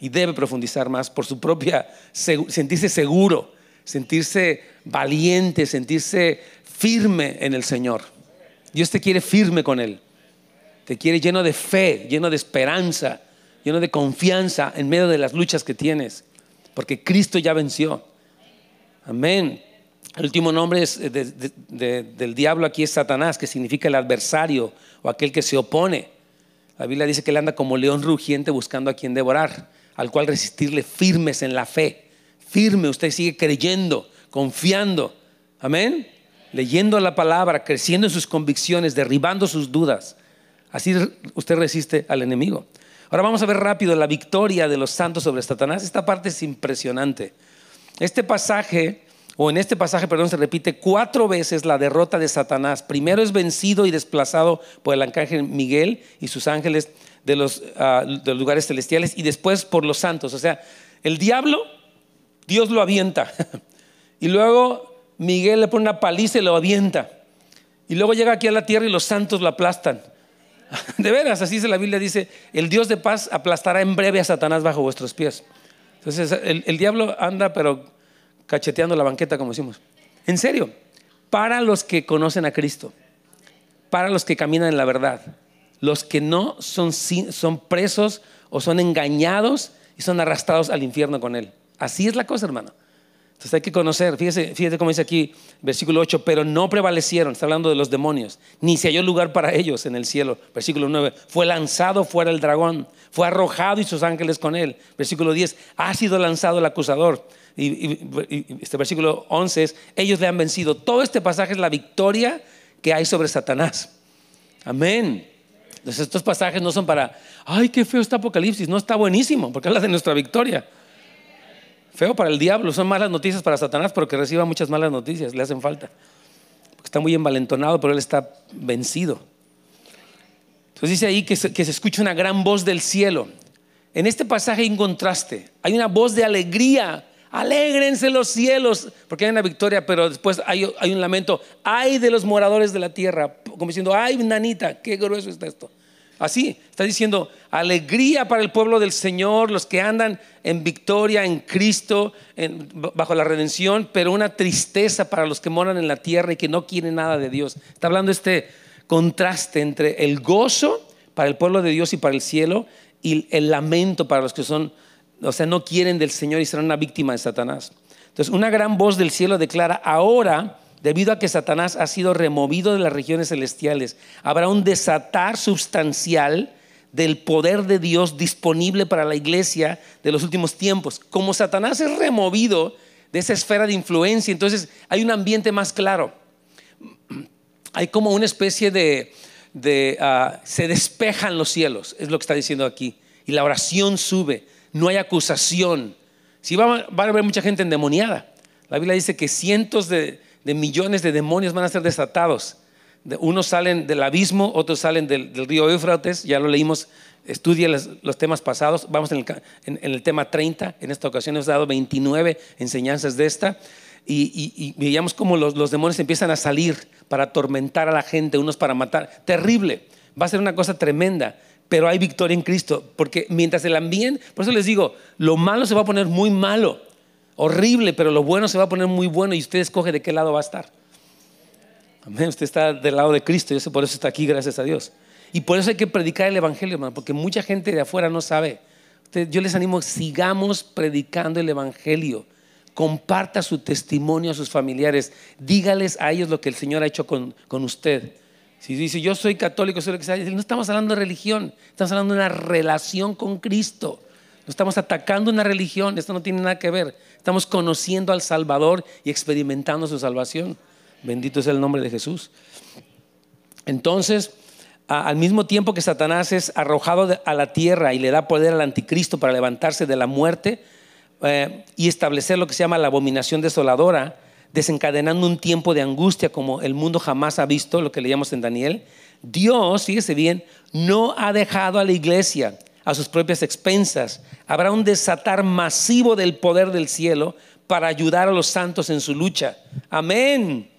Y debe profundizar más por su propia, sentirse seguro, sentirse valiente, sentirse firme en el Señor. Dios te quiere firme con Él. Te quiere lleno de fe, lleno de esperanza, lleno de confianza en medio de las luchas que tienes, porque Cristo ya venció. Amén. El último nombre del diablo aquí es Satanás, que significa el adversario o aquel que se opone. La Biblia dice que él anda como león rugiente buscando a quien devorar, al cual resistirle firmes en la fe. Firme, usted sigue creyendo, confiando. Amén. Leyendo la palabra, creciendo en sus convicciones, derribando sus dudas. Así usted resiste al enemigo. Ahora vamos a ver rápido la victoria de los santos sobre Satanás. Esta parte es impresionante. Este pasaje, o en este pasaje, perdón, se repite cuatro veces la derrota de Satanás. Primero es vencido y desplazado por el arcángel Miguel y sus ángeles de los, ah, de los lugares celestiales y después por los santos. O sea, el diablo, Dios lo avienta. y luego Miguel le pone una paliza y lo avienta. Y luego llega aquí a la tierra y los santos lo aplastan. De veras, así dice la Biblia, dice, el Dios de paz aplastará en breve a Satanás bajo vuestros pies. Entonces, el, diablo anda, pero cacheteando la banqueta, como decimos. En serio, para los que conocen a Cristo, para los que caminan en la verdad, los que no son, son presos o son engañados y son arrastrados al infierno con Él. Así es la cosa, hermano. Entonces hay que conocer, fíjese, fíjese cómo dice aquí, versículo 8, pero no prevalecieron, está hablando de los demonios, ni se halló lugar para ellos en el cielo. Versículo 9, fue lanzado fuera el dragón, fue arrojado y sus ángeles con él. Versículo 10, ha sido lanzado el acusador. Y, este versículo 11 es, ellos le han vencido. Todo este pasaje es la victoria que hay sobre Satanás. Amén. Entonces estos pasajes no son para, ay, qué feo está Apocalipsis, no está buenísimo, porque habla de nuestra victoria. Feo para el diablo, son malas noticias para Satanás porque reciba muchas malas noticias, le hacen falta. Porque está muy envalentonado, pero él está vencido. Entonces dice ahí que se, escucha una gran voz del cielo. En este pasaje hay un contraste, hay una voz de alegría. Alégrense los cielos, porque hay una victoria, pero después hay, hay un lamento. Ay de los moradores de la tierra, como diciendo, ay, nanita, qué grueso está esto. Así, está diciendo alegría para el pueblo del Señor, los que andan en victoria en Cristo, bajo la redención, pero una tristeza para los que moran en la tierra y que no quieren nada de Dios. Está hablando este contraste entre el gozo para el pueblo de Dios y para el cielo y el lamento para los que son, o sea, no quieren del Señor y serán una víctima de Satanás. Entonces, una gran voz del cielo declara, ahora debido a que Satanás ha sido removido de las regiones celestiales, habrá un desatar sustancial del poder de Dios disponible para la iglesia de los últimos tiempos. Como Satanás es removido de esa esfera de influencia, entonces hay un ambiente más claro. Hay como una especie de, ah, se despejan los cielos, es lo que está diciendo aquí, y la oración sube, no hay acusación. Si va, va a haber mucha gente endemoniada. La Biblia dice que cientos de, de millones de demonios van a ser desatados. Unos salen del abismo, otros salen del, río Éufrates, ya lo leímos, estudia los, temas pasados, vamos en el, tema 30, en esta ocasión hemos dado 29 enseñanzas de esta, y, veíamos cómo los, los, demonios empiezan a salir para atormentar a la gente, unos para matar, terrible, va a ser una cosa tremenda, pero hay victoria en Cristo, porque mientras el ambiente, por eso les digo, lo malo se va a poner muy malo, horrible, pero lo bueno se va a poner muy bueno y usted escoge de qué lado va a estar. Amén. Usted está del lado de Cristo y por eso está aquí, gracias a Dios. Y por eso hay que predicar el Evangelio, hermano, porque mucha gente de afuera no sabe. yo les animo, sigamos predicando el Evangelio. Comparta su testimonio a sus familiares. Dígales a ellos lo que el Señor ha hecho con, con usted. Si dice, yo soy católico, soy lo que no estamos hablando de religión, estamos hablando de una relación con Cristo. No estamos atacando una religión, esto no tiene nada que ver. Estamos conociendo al Salvador y experimentando su salvación. Bendito es el nombre de Jesús. Entonces, al mismo tiempo que Satanás es arrojado a la tierra y le da poder al anticristo para levantarse de la muerte eh, y establecer lo que se llama la abominación desoladora, desencadenando un tiempo de angustia como el mundo jamás ha visto, lo que leíamos en Daniel, Dios, fíjese bien, no ha dejado a la iglesia a sus propias expensas. Habrá un desatar masivo del poder del cielo para ayudar a los santos en su lucha. Amén.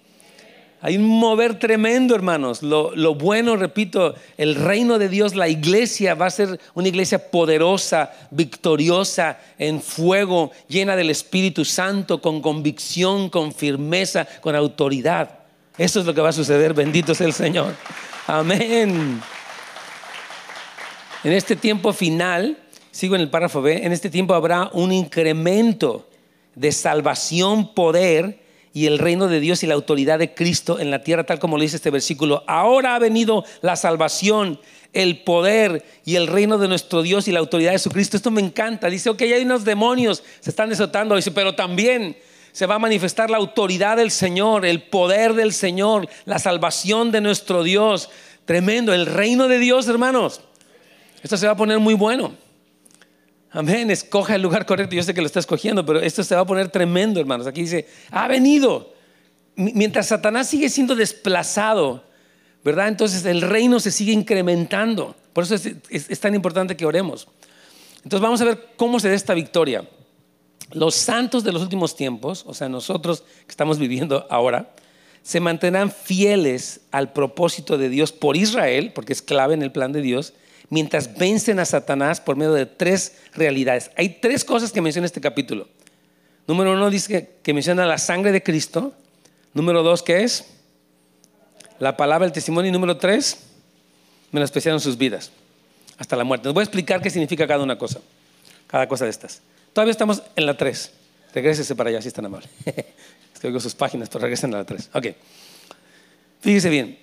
Hay un mover tremendo, hermanos. Lo, bueno, repito, el reino de Dios, la iglesia va a ser una iglesia poderosa, victoriosa, en fuego, llena del Espíritu Santo, con convicción, con firmeza, con autoridad. Eso es lo que va a suceder. Bendito sea el Señor. Amén. En este tiempo final, sigo en el párrafo B, en este tiempo habrá un incremento de salvación, poder y el reino de Dios y la autoridad de Cristo en la tierra, tal como lo dice este versículo. Ahora ha venido la salvación, el poder y el reino de nuestro Dios y la autoridad de su Cristo. Esto me encanta. Dice, ok, hay unos demonios, se están desatando, dice, pero también se va a manifestar la autoridad del Señor, el poder del Señor, la salvación de nuestro Dios. Tremendo, el reino de Dios, hermanos. Esto se va a poner muy bueno. Amén, escoja el lugar correcto. Yo sé que lo está escogiendo, pero esto se va a poner tremendo, hermanos. Aquí dice, ha venido. Mientras Satanás sigue siendo desplazado, ¿verdad? Entonces el reino se sigue incrementando. Por eso es, tan importante que oremos. Entonces vamos a ver cómo se da esta victoria. Los santos de los últimos tiempos, o sea, nosotros que estamos viviendo ahora, se mantendrán fieles al propósito de Dios por Israel, porque es clave en el plan de Dios, mientras vencen a Satanás por medio de tres realidades. Hay tres cosas que menciona este capítulo. Número uno dice que, menciona la sangre de Cristo. Número dos, ¿qué es? La palabra, el testimonio. Y número tres, menospreciaron sus vidas hasta la muerte. Les voy a explicar qué significa cada una cosa, cada cosa de estas. Todavía estamos en la tres. Regrésese para allá, si es tan amable. es que oigo sus páginas, pero regresen a la 3. Ok. Fíjese bien.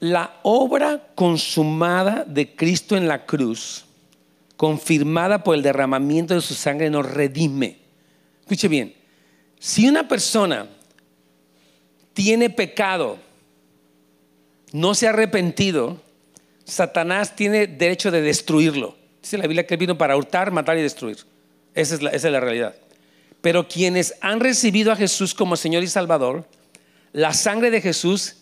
La obra consumada de Cristo en la cruz, confirmada por el derramamiento de su sangre, nos redime. Escuche bien. Si una persona tiene pecado, no se ha arrepentido, Satanás tiene derecho de destruirlo. Dice la Biblia que vino para hurtar, matar y destruir. Esa es, la, esa es la realidad. Pero quienes han recibido a Jesús como Señor y Salvador, la sangre de Jesús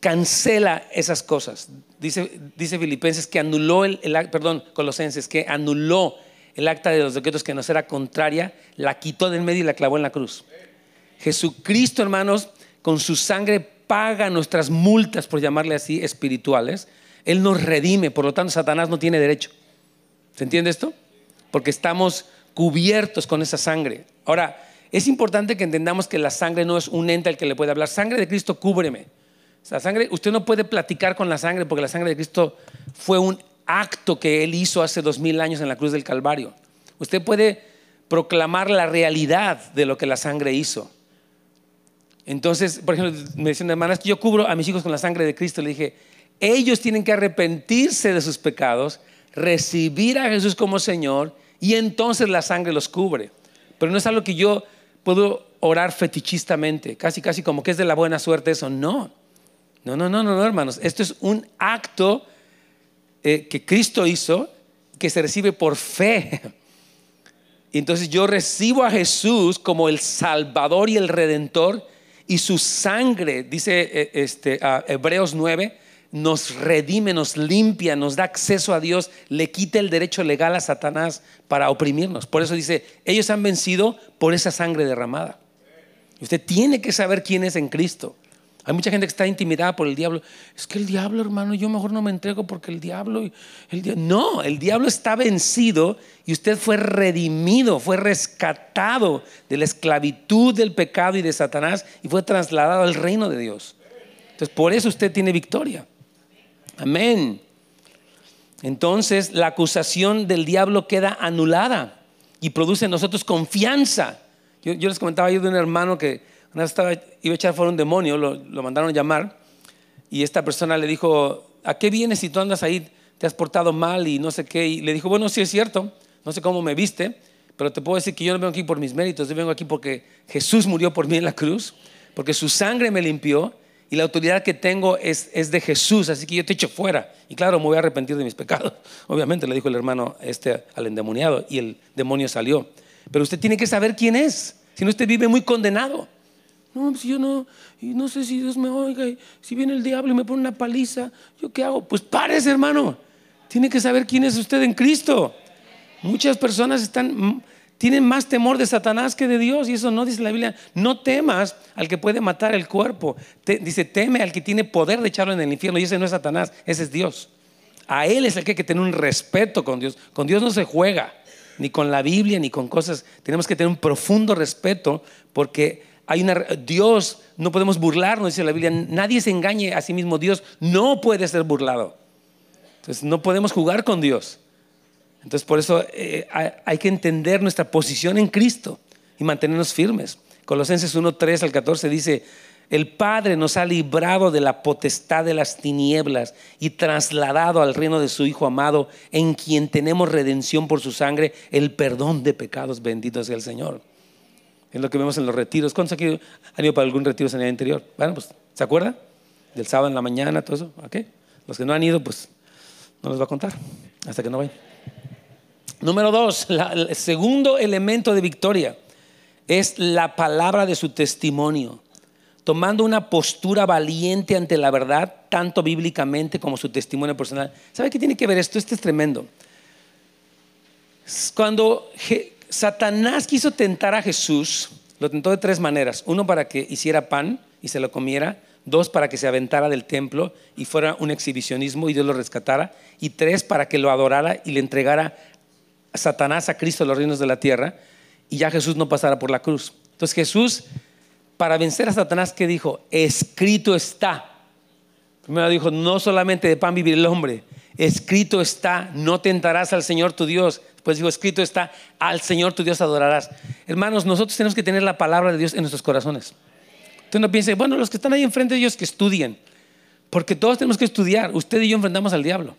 cancela esas cosas. Dice, dice Filipenses que anuló el, perdón, Colosenses, que anuló el acta de los decretos que nos era contraria, la quitó del medio y la clavó en la cruz. Jesucristo, hermanos, con su sangre paga nuestras multas, por llamarle así, espirituales. Él nos redime, por lo tanto Satanás no tiene derecho. ¿Se entiende esto? Porque estamos cubiertos con esa sangre. Ahora, es importante que entendamos que la sangre no es un ente al que le puede hablar. Sangre de Cristo, cúbreme. La sangre, usted no puede platicar con la sangre porque la sangre de Cristo fue un acto que Él hizo hace dos mil años en la cruz del Calvario. Usted puede proclamar la realidad de lo que la sangre hizo. Entonces, por ejemplo, me decían hermanas, yo cubro a mis hijos con la sangre de Cristo. Le dije, ellos tienen que arrepentirse de sus pecados, recibir a Jesús como Señor y entonces la sangre los cubre. Pero no es algo que yo puedo orar fetichistamente, casi, casi como que es de la buena suerte eso. No, no, no, no, no, hermanos. Esto es un acto eh, que Cristo hizo que se recibe por fe. Entonces yo recibo a Jesús como el Salvador y el Redentor y su sangre, dice eh, este, Hebreos 9, nos redime, nos limpia, nos da acceso a Dios, le quita el derecho legal a Satanás para oprimirnos. Por eso dice, ellos han vencido por esa sangre derramada. Usted tiene que saber quién es en Cristo. Hay mucha gente que está intimidada por el diablo. Es que el diablo, hermano, yo mejor no me entrego porque el diablo, no, el diablo está vencido y usted fue redimido, fue rescatado de la esclavitud del pecado y de Satanás y fue trasladado al reino de Dios. Entonces, por eso usted tiene victoria. Amén. Entonces, la acusación del diablo queda anulada y produce en nosotros confianza. Yo, yo les comentaba yo de un hermano que una vez estaba, iba a echar fuera un demonio, lo, lo mandaron a llamar y esta persona le dijo, ¿a qué vienes si tú andas ahí, te has portado mal y no sé qué? Y le dijo, bueno, sí es cierto, no sé cómo me viste, pero te puedo decir que yo no vengo aquí por mis méritos, yo vengo aquí porque Jesús murió por mí en la cruz, porque su sangre me limpió y la autoridad que tengo es, es de Jesús, así que yo te echo fuera. Y claro, me voy a arrepentir de mis pecados. Obviamente le dijo el hermano este al endemoniado y el demonio salió. Pero usted tiene que saber quién es, si no usted vive muy condenado. No, pues yo no, y no sé si Dios me oiga, y si viene el diablo y me pone una paliza, ¿yo qué hago? Pues párese, hermano. Tiene que saber quién es usted en Cristo. Muchas personas están, tienen más temor de Satanás que de Dios, y eso no dice la Biblia. No temas al que puede matar el cuerpo. dice, teme al que tiene poder de echarlo en el infierno, y ese no es Satanás, ese es Dios. A Él es el que hay que tener un respeto con Dios. Con Dios no se juega, ni con la Biblia, ni con cosas. Tenemos que tener un profundo respeto porque hay una, Dios, no podemos burlarnos, dice la Biblia, nadie se engañe a sí mismo, Dios no puede ser burlado. Entonces no podemos jugar con Dios. Entonces por eso eh, hay que entender nuestra posición en Cristo y mantenernos firmes. Colosenses 1, 3 al 14 dice, el Padre nos ha librado de la potestad de las tinieblas y trasladado al reino de su Hijo amado, en quien tenemos redención por su sangre, el perdón de pecados. Bendito sea el Señor. Es lo que vemos en los retiros. ¿Cuántos aquí han ido para algún retiro sanidad interior? Bueno, pues, ¿se acuerdan? Del sábado en la mañana, todo eso. ¿Ok? Los que no han ido, pues, no les va a contar hasta que no vayan. Número dos, el segundo elemento de victoria es la palabra de su testimonio, tomando una postura valiente ante la verdad, tanto bíblicamente como su testimonio personal. ¿Sabe qué tiene que ver esto? Esto es tremendo. Cuando Satanás quiso tentar a Jesús, lo tentó de tres maneras. Uno para que hiciera pan y se lo comiera. Dos para que se aventara del templo y fuera un exhibicionismo y Dios lo rescatara. Y tres para que lo adorara y le entregara Satanás a Cristo los reinos de la tierra y ya Jesús no pasara por la cruz. Entonces Jesús, para vencer a Satanás, ¿qué dijo? Escrito está. Primero dijo, no solamente de pan vivir el hombre, escrito está, no tentarás al Señor tu Dios Pues digo, escrito está, al Señor tu Dios adorarás. Hermanos, nosotros tenemos que tener la palabra de Dios en nuestros corazones. Tú no pienses, bueno, los que están ahí enfrente de ellos que estudien, porque todos tenemos que estudiar. Usted y yo enfrentamos al diablo.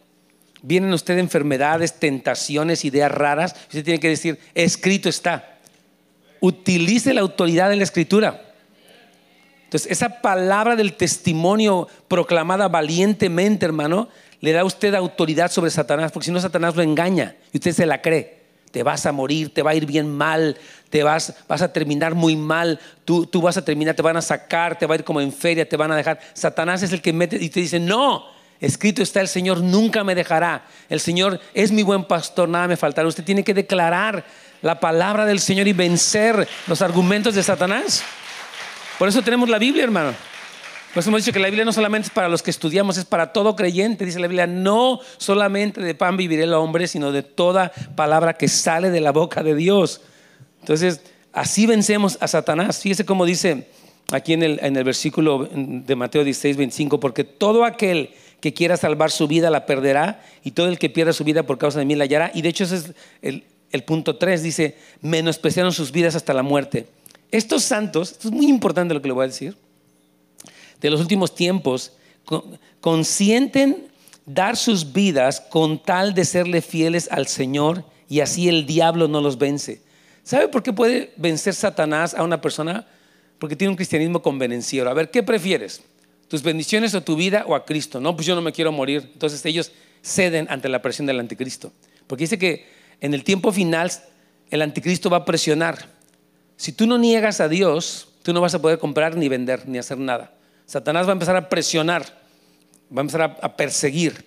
Vienen usted enfermedades, tentaciones, ideas raras. Usted tiene que decir, escrito está. Utilice la autoridad de la escritura. Entonces, esa palabra del testimonio proclamada valientemente, hermano, le da usted autoridad sobre Satanás, porque si no, Satanás lo engaña y usted se la cree. Te vas a morir, te va a ir bien mal, te vas, vas a terminar muy mal, tú, tú vas a terminar, te van a sacar, te va a ir como en feria, te van a dejar. Satanás es el que mete y te dice, no, escrito está el Señor, nunca me dejará. El Señor es mi buen pastor, nada me faltará. Usted tiene que declarar la palabra del Señor y vencer los argumentos de Satanás. Por eso tenemos la Biblia, hermano. Por eso hemos dicho que la Biblia no solamente es para los que estudiamos, es para todo creyente. Dice la Biblia, no solamente de pan vivirá el hombre, sino de toda palabra que sale de la boca de Dios. Entonces, así vencemos a Satanás. Fíjese cómo dice aquí en el, en el versículo de Mateo 16, 25, porque todo aquel que quiera salvar su vida la perderá y todo el que pierda su vida por causa de mí la hallará. Y de hecho ese es el, el punto 3, dice, menospreciaron sus vidas hasta la muerte. Estos santos, esto es muy importante lo que le voy a decir, de los últimos tiempos consienten dar sus vidas con tal de serle fieles al Señor y así el diablo no los vence. ¿Sabe por qué puede vencer Satanás a una persona? Porque tiene un cristianismo convenenciero. A ver, ¿qué prefieres? ¿Tus bendiciones o tu vida o a Cristo? No, pues yo no me quiero morir. Entonces ellos ceden ante la presión del anticristo. Porque dice que en el tiempo final el anticristo va a presionar. Si tú no niegas a Dios, tú no vas a poder comprar ni vender ni hacer nada. Satanás va a empezar a presionar, va a empezar a, perseguir.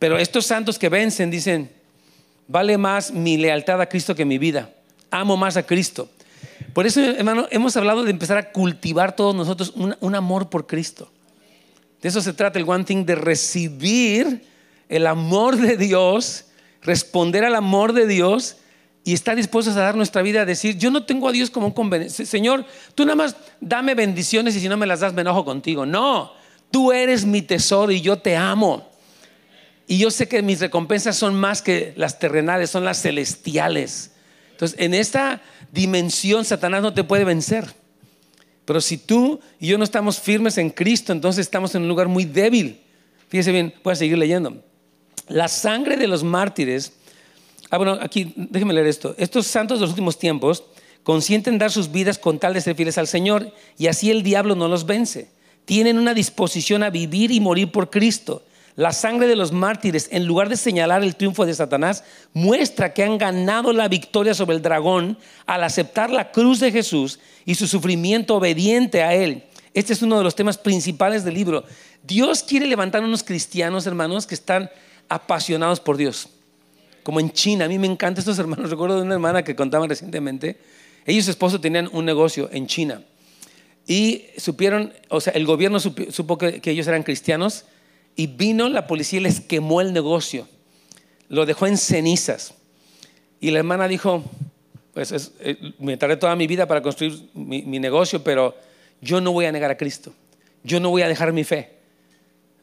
Pero estos santos que vencen dicen, vale más mi lealtad a Cristo que mi vida. Amo más a Cristo. Por eso, hermano, hemos hablado de empezar a cultivar todos nosotros un, un, amor por Cristo. De eso se trata el One Thing, de recibir el amor de Dios, responder al amor de Dios y está dispuestos a dar nuestra vida a decir, yo no tengo a Dios como un conveniencia. Señor, tú nada más dame bendiciones y si no me las das me enojo contigo. No, tú eres mi tesoro y yo te amo. Y yo sé que mis recompensas son más que las terrenales, son las celestiales. Entonces, en esta dimensión Satanás no te puede vencer. Pero si tú y yo no estamos firmes en Cristo, entonces estamos en un lugar muy débil. Fíjese bien, voy a seguir leyendo. La sangre de los mártires Ah, bueno, aquí déjeme leer esto. Estos santos de los últimos tiempos consienten dar sus vidas con tal de ser fieles al Señor y así el diablo no los vence. Tienen una disposición a vivir y morir por Cristo. La sangre de los mártires, en lugar de señalar el triunfo de Satanás, muestra que han ganado la victoria sobre el dragón al aceptar la cruz de Jesús y su sufrimiento obediente a él. Este es uno de los temas principales del libro. Dios quiere levantar unos cristianos, hermanos, que están apasionados por Dios como en China. A mí me encantan estos hermanos. Recuerdo de una hermana que contaba recientemente. Ella y su esposo tenían un negocio en China. Y supieron, o sea, el gobierno supo, que, ellos eran cristianos y vino la policía y les quemó el negocio. Lo dejó en cenizas. Y la hermana dijo, pues eh, me tardé toda mi vida para construir mi negocio, pero yo no voy a negar a Cristo. Yo no voy a dejar mi fe.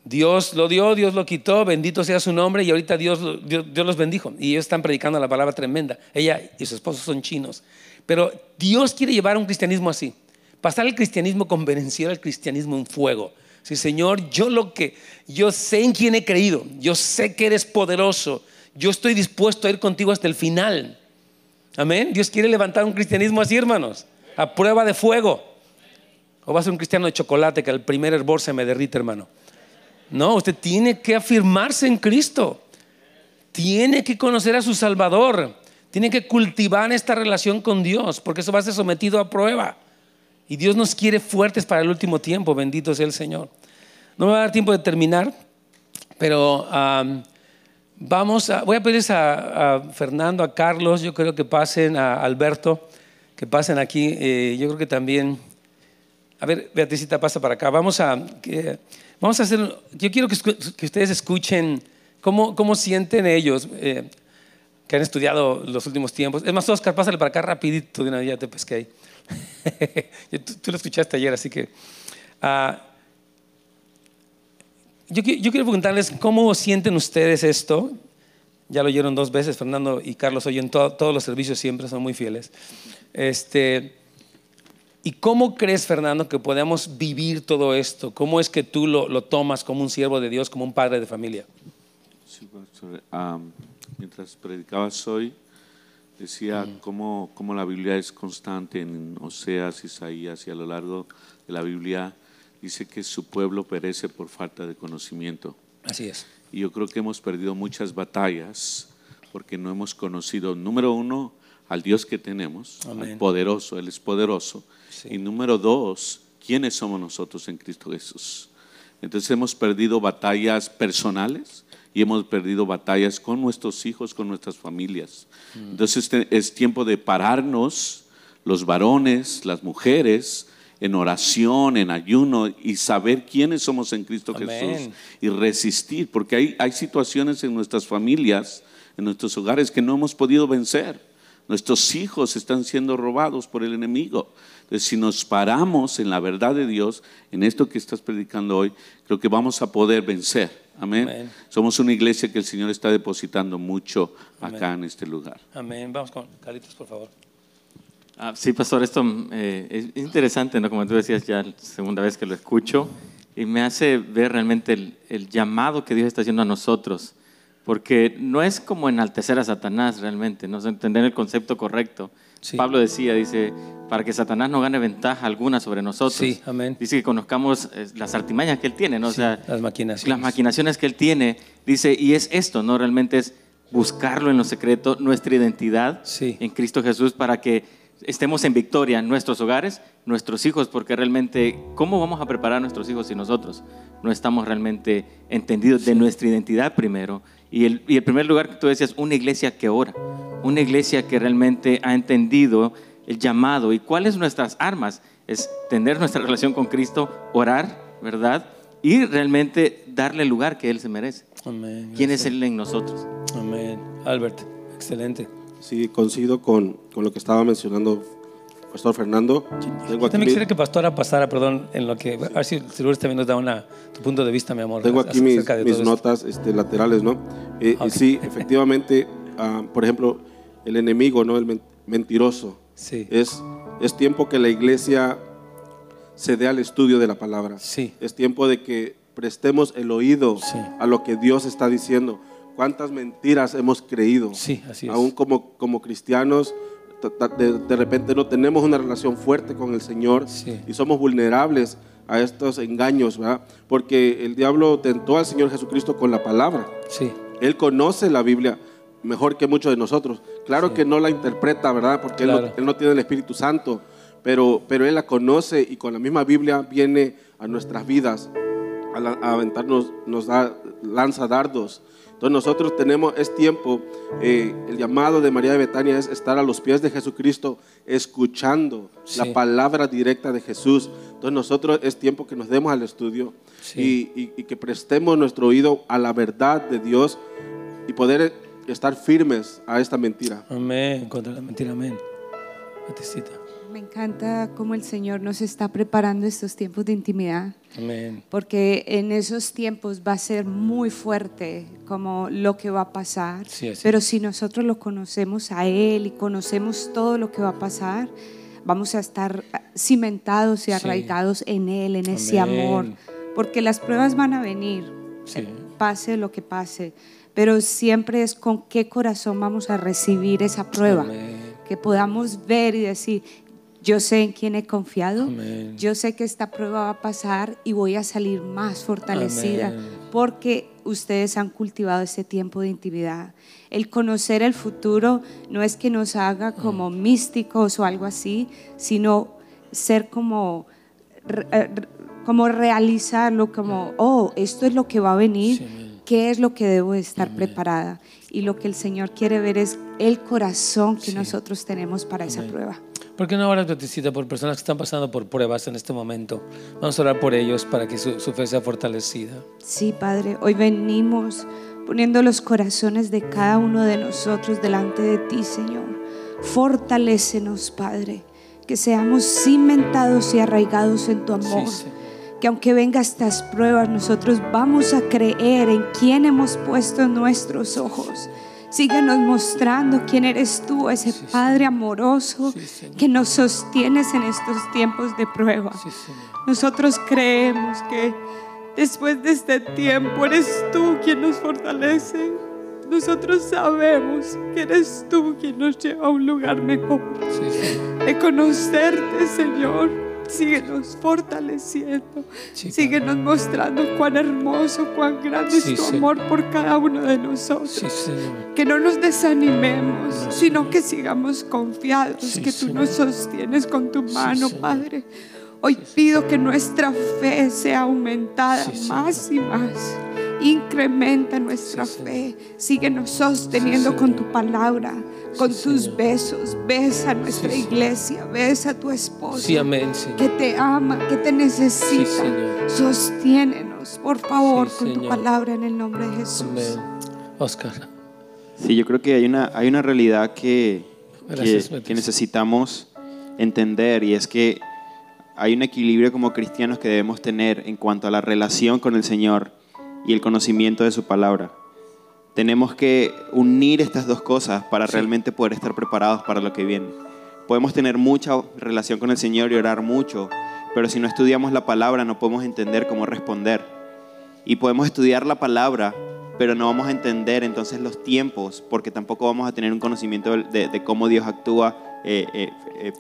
Dios lo dio, Dios lo quitó, bendito sea su nombre y ahorita Dios, Dios, los bendijo. Y ellos están predicando la palabra tremenda. Ella y su esposo son chinos. Pero Dios quiere llevar un cristianismo así. Pasar el cristianismo convencido al cristianismo en fuego. Sí, Señor, yo lo que, yo sé en quién he creído, yo sé que eres poderoso, yo estoy dispuesto a ir contigo hasta el final. Amén. Dios quiere levantar un cristianismo así, hermanos, a prueba de fuego. O va a ser un cristiano de chocolate que al primer hervor se me derrite, hermano. No, usted tiene que afirmarse en Cristo. Tiene que conocer a su Salvador. Tiene que cultivar esta relación con Dios, porque eso va a ser sometido a prueba. Y Dios nos quiere fuertes para el último tiempo, bendito sea el Señor. No me va a dar tiempo de terminar, pero vamos a, voy a pedirles a, Fernando, a Carlos, yo creo que pasen, a Alberto, que pasen aquí. Eh, yo creo que también, a ver, Beatricita, pasa para acá. Vamos a... Vamos a hacer, yo quiero que, ustedes escuchen cómo, cómo sienten ellos, eh, que han estudiado los últimos tiempos. Es más, Oscar, pásale para acá rapidito de una vez, ya te pesqué ahí. tú, lo escuchaste ayer, así que... Yo, yo, quiero preguntarles cómo sienten ustedes esto. Ya lo oyeron dos veces, Fernando y Carlos oyen to- todos los servicios siempre, son muy fieles. Este, ¿Y cómo crees, Fernando, que podemos vivir todo esto? ¿Cómo es que tú lo, lo tomas como un siervo de Dios, como un padre de familia? Sí, pastor. Am, mientras predicabas hoy, decía cómo, cómo la Biblia es constante en Oseas, Isaías y a lo largo de la Biblia dice que su pueblo perece por falta de conocimiento. Así es. Y yo creo que hemos perdido muchas batallas porque no hemos conocido, número uno, al Dios que tenemos, Amén. al poderoso, Él es poderoso. Sí. Y número dos, ¿quiénes somos nosotros en Cristo Jesús? Entonces hemos perdido batallas personales y hemos perdido batallas con nuestros hijos, con nuestras familias. Entonces este es tiempo de pararnos, los varones, las mujeres, en oración, en ayuno y saber quiénes somos en Cristo Amén. Jesús y resistir, porque hay, hay situaciones en nuestras familias, en nuestros hogares que no hemos podido vencer. Nuestros hijos están siendo robados por el enemigo. Entonces, si nos paramos en la verdad de Dios, en esto que estás predicando hoy, creo que vamos a poder vencer. Amén. Amén. Somos una iglesia que el Señor está depositando mucho acá en este lugar. Amén. Vamos con Carlitos, por favor. Ah, sí, pastor, esto eh, es es interesante, ¿no? Como tú decías, ya la segunda vez que lo escucho, y me hace ver realmente el, el llamado que Dios está haciendo a nosotros, porque no es como enaltecer a Satanás realmente, no es entender el concepto correcto. Sí. Pablo decía, dice, para que Satanás no gane ventaja alguna sobre nosotros. Sí, amén. Dice que conozcamos eh, las artimañas que él tiene, ¿no? O Sí, sea, las maquinaciones. las maquinaciones que él tiene, dice, y es esto, ¿no? Realmente es buscarlo en lo secreto, nuestra identidad Sí. en Cristo Jesús para que estemos en victoria en nuestros hogares, nuestros hijos, porque realmente, ¿cómo vamos a preparar a nuestros hijos si nosotros no estamos realmente entendidos de nuestra identidad primero? Y el, y el primer lugar que tú decías, una iglesia que ora, una iglesia que realmente ha entendido el llamado y cuáles nuestras armas, es tener nuestra relación con Cristo, orar, ¿verdad? Y realmente darle el lugar que Él se merece. Amén. ¿Quién es. Él en nosotros? Amén. Albert, excelente. Sí, coincido con, con lo que estaba mencionando Pastor Fernando. Tengo Yo también aquí, quisiera que Pastora pasara, perdón, en lo que. A ver si Lourdes también nos da una, tu punto de vista, mi amor. tengo aquí mis, mis notas este, laterales, ¿no? Eh, Ok. Y sí, efectivamente, ah, por ejemplo, el enemigo, ¿no? El men- mentiroso. Sí. Es, es tiempo que la iglesia se dé al estudio de la palabra. Sí. Es tiempo de que prestemos el oído Sí. a lo que Dios está diciendo. ¿Cuántas mentiras hemos creído? Sí, así es. Aún como, como cristianos, de, de repente no tenemos una relación fuerte con el Señor Sí. y somos vulnerables a estos engaños, ¿verdad? Porque el diablo tentó al Señor Jesucristo con la palabra. Sí. Él conoce la Biblia mejor que muchos de nosotros. Claro Sí. que no la interpreta, ¿verdad? Porque él, no, Claro. él no tiene el Espíritu Santo, pero, pero Él la conoce y con la misma Biblia viene a nuestras vidas a, la- a aventarnos, nos da, lanza dardos. Entonces nosotros tenemos, es tiempo, eh, el llamado de María de Betania es estar a los pies de Jesucristo, escuchando Sí. la palabra directa de Jesús. Entonces nosotros es tiempo que nos demos al estudio Sí. y, y- y que prestemos nuestro oído a la verdad de Dios y poder estar firmes a esta mentira. Amén. Contra la mentira, amén. Me encanta cómo el Señor nos está preparando estos tiempos de intimidad, Amén. porque en esos tiempos va a ser muy fuerte como lo que va a pasar, Sí, pero si nosotros lo conocemos a Él y conocemos todo lo que va a pasar, vamos a estar cimentados y Sí. arraigados en Él, en ese amor, porque las pruebas van a venir, Sí. pase lo que pase, pero siempre es con qué corazón vamos a recibir esa prueba Amén. Que podamos ver y decir, yo sé en quién he confiado, Amén. yo sé que esta prueba va a pasar y voy a salir más fortalecida Amén. porque ustedes han cultivado este tiempo de intimidad. El conocer el futuro no es que nos haga como Mm. místicos o algo así, sino ser como, eh, como realizarlo, como, oh, esto es lo que va a venir, Sí, amén. qué es lo que debo de estar preparada. Y lo que el Señor quiere ver es el corazón que Sí. nosotros tenemos para esa Amén. prueba. ¿Por qué no oras, Bautista, por personas que están pasando por pruebas en este momento? Vamos a orar por ellos para que su, su fe sea fortalecida. Sí, Padre, hoy venimos poniendo los corazones de cada uno de nosotros delante de ti, Señor. Fortalécenos, Padre, que seamos cimentados y arraigados en tu amor. Sí, sí. Que aunque vengan estas pruebas, nosotros vamos a creer en quién hemos puesto nuestros ojos. Síguenos mostrando quién eres tú, ese Sí, Padre amoroso Sí, que nos sostienes en estos tiempos de prueba. Sí. Nosotros creemos que después de este tiempo eres tú quien nos fortalece. Nosotros sabemos que eres tú quien nos lleva a un lugar mejor. De conocerte, Señor. Síguenos fortaleciendo. Sí, Síguenos mostrando cuán hermoso, cuán grande Sí, es tu Señor. amor por cada uno de nosotros. Sí. Que no nos desanimemos, No, sino que sigamos confiados, que tú Señor. nos sostienes con tu mano. Padre. Hoy pido que nuestra fe sea aumentada más y más. Incrementa nuestra Sí, fe. Síguenos sosteniendo Sí, con tu palabra, con Sí, tus Señor. besos. Besa a nuestra iglesia, besa a tu esposo Sí, amén, que te ama, que te necesita. Sostiénenos, por favor, Sí, con tu palabra en el nombre de Jesús. Amén. Oscar. Sí, yo creo que hay una, hay una realidad que, Gracias, que, que necesitamos entender y es que hay un equilibrio como cristianos que debemos tener en cuanto a la relación con el Señor y el conocimiento de su palabra. Tenemos que unir estas dos cosas para realmente poder estar preparados para lo que viene. Podemos tener mucha relación con el Señor y orar mucho, pero si no estudiamos la palabra no podemos entender cómo responder. Y podemos estudiar la palabra, pero no vamos a entender entonces los tiempos, porque tampoco vamos a tener un conocimiento de, de- de cómo Dios actúa eh, eh, eh,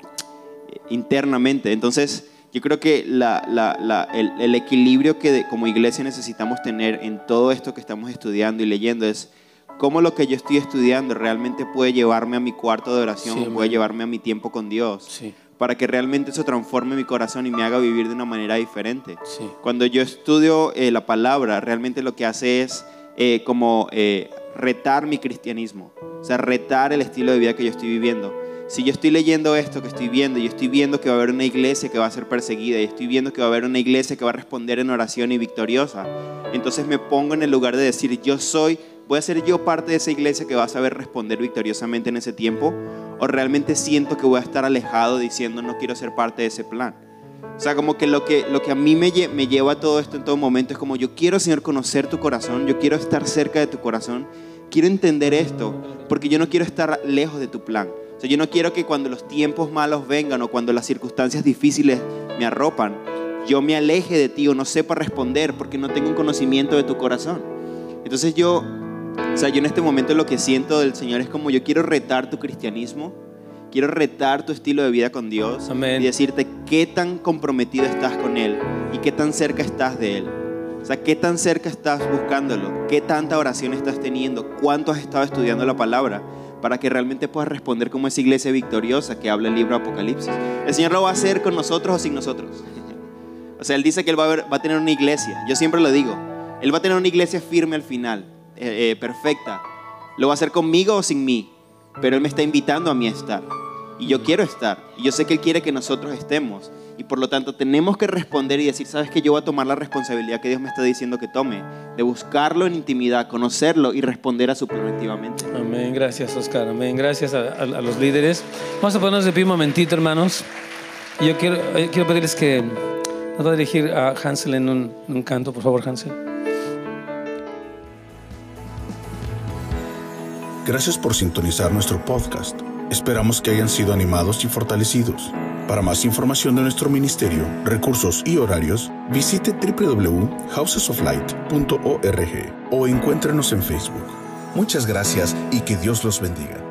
internamente. Entonces, yo creo que la- la- la- el, el equilibrio que de- como iglesia necesitamos tener en todo esto que estamos estudiando y leyendo es cómo lo que yo estoy estudiando realmente puede llevarme a mi cuarto de oración, Sí, puede llevarme a mi tiempo con Dios, Sí, para que realmente eso transforme mi corazón y me haga vivir de una manera diferente. sí. Cuando yo estudio eh, la palabra, realmente lo que hace es eh, como eh, retar mi cristianismo, o sea, retar el estilo de vida que yo estoy viviendo. Si yo estoy leyendo esto que estoy viendo, y estoy viendo que va a haber una iglesia que va a ser perseguida, y estoy viendo que va a haber una iglesia que va a responder en oración y victoriosa, entonces me pongo en el lugar de decir, yo soy, voy a ser yo parte de esa iglesia que va a saber responder victoriosamente en ese tiempo, o realmente siento que voy a estar alejado diciendo, no quiero ser parte de ese plan. O sea, como que lo que, lo que a mí me, me lleva a todo esto en todo momento es como yo quiero, Señor, conocer tu corazón, yo quiero estar cerca de tu corazón, quiero entender esto, porque yo no quiero estar lejos de tu plan. O sea, yo no quiero que cuando los tiempos malos vengan o cuando las circunstancias difíciles me arropan, yo me aleje de ti o no sepa responder porque no tengo un conocimiento de tu corazón. Entonces yo, o sea, yo en este momento lo que siento del Señor es como yo quiero retar tu cristianismo, quiero retar tu estilo de vida con Dios Amén. y decirte qué tan comprometido estás con Él y qué tan cerca estás de Él. O sea, qué tan cerca estás buscándolo, qué tanta oración estás teniendo, cuánto has estado estudiando la palabra para que realmente puedas responder como esa iglesia victoriosa que habla el libro Apocalipsis. El Señor lo va a hacer con nosotros o sin nosotros. O sea, Él dice que Él va a, tener una iglesia. Yo siempre lo digo. Él va a tener una iglesia firme al final, eh, eh, perfecta. Lo va a hacer conmigo o sin mí. Pero Él me está invitando a mí a estar. Y yo quiero estar. Y yo sé que Él quiere que nosotros estemos. Y por lo tanto tenemos que responder y decir, sabes que yo voy a tomar la responsabilidad que Dios me está diciendo que tome. De buscarlo en intimidad, conocerlo y responder a su plan activamente. Amén, gracias Oscar, amén, gracias a, a- a los líderes. Vamos a ponernos de pie un momentito, hermanos. Y Yo quiero, eh, quiero pedirles que nos va a dirigir a Hansel en un, en un canto, por favor, Hansel. Gracias por sintonizar nuestro podcast. Esperamos que hayan sido animados y fortalecidos. Para más información de nuestro ministerio, recursos y horarios, visite www.housesoflight.org o encuéntrenos en Facebook. Muchas gracias y que Dios los bendiga.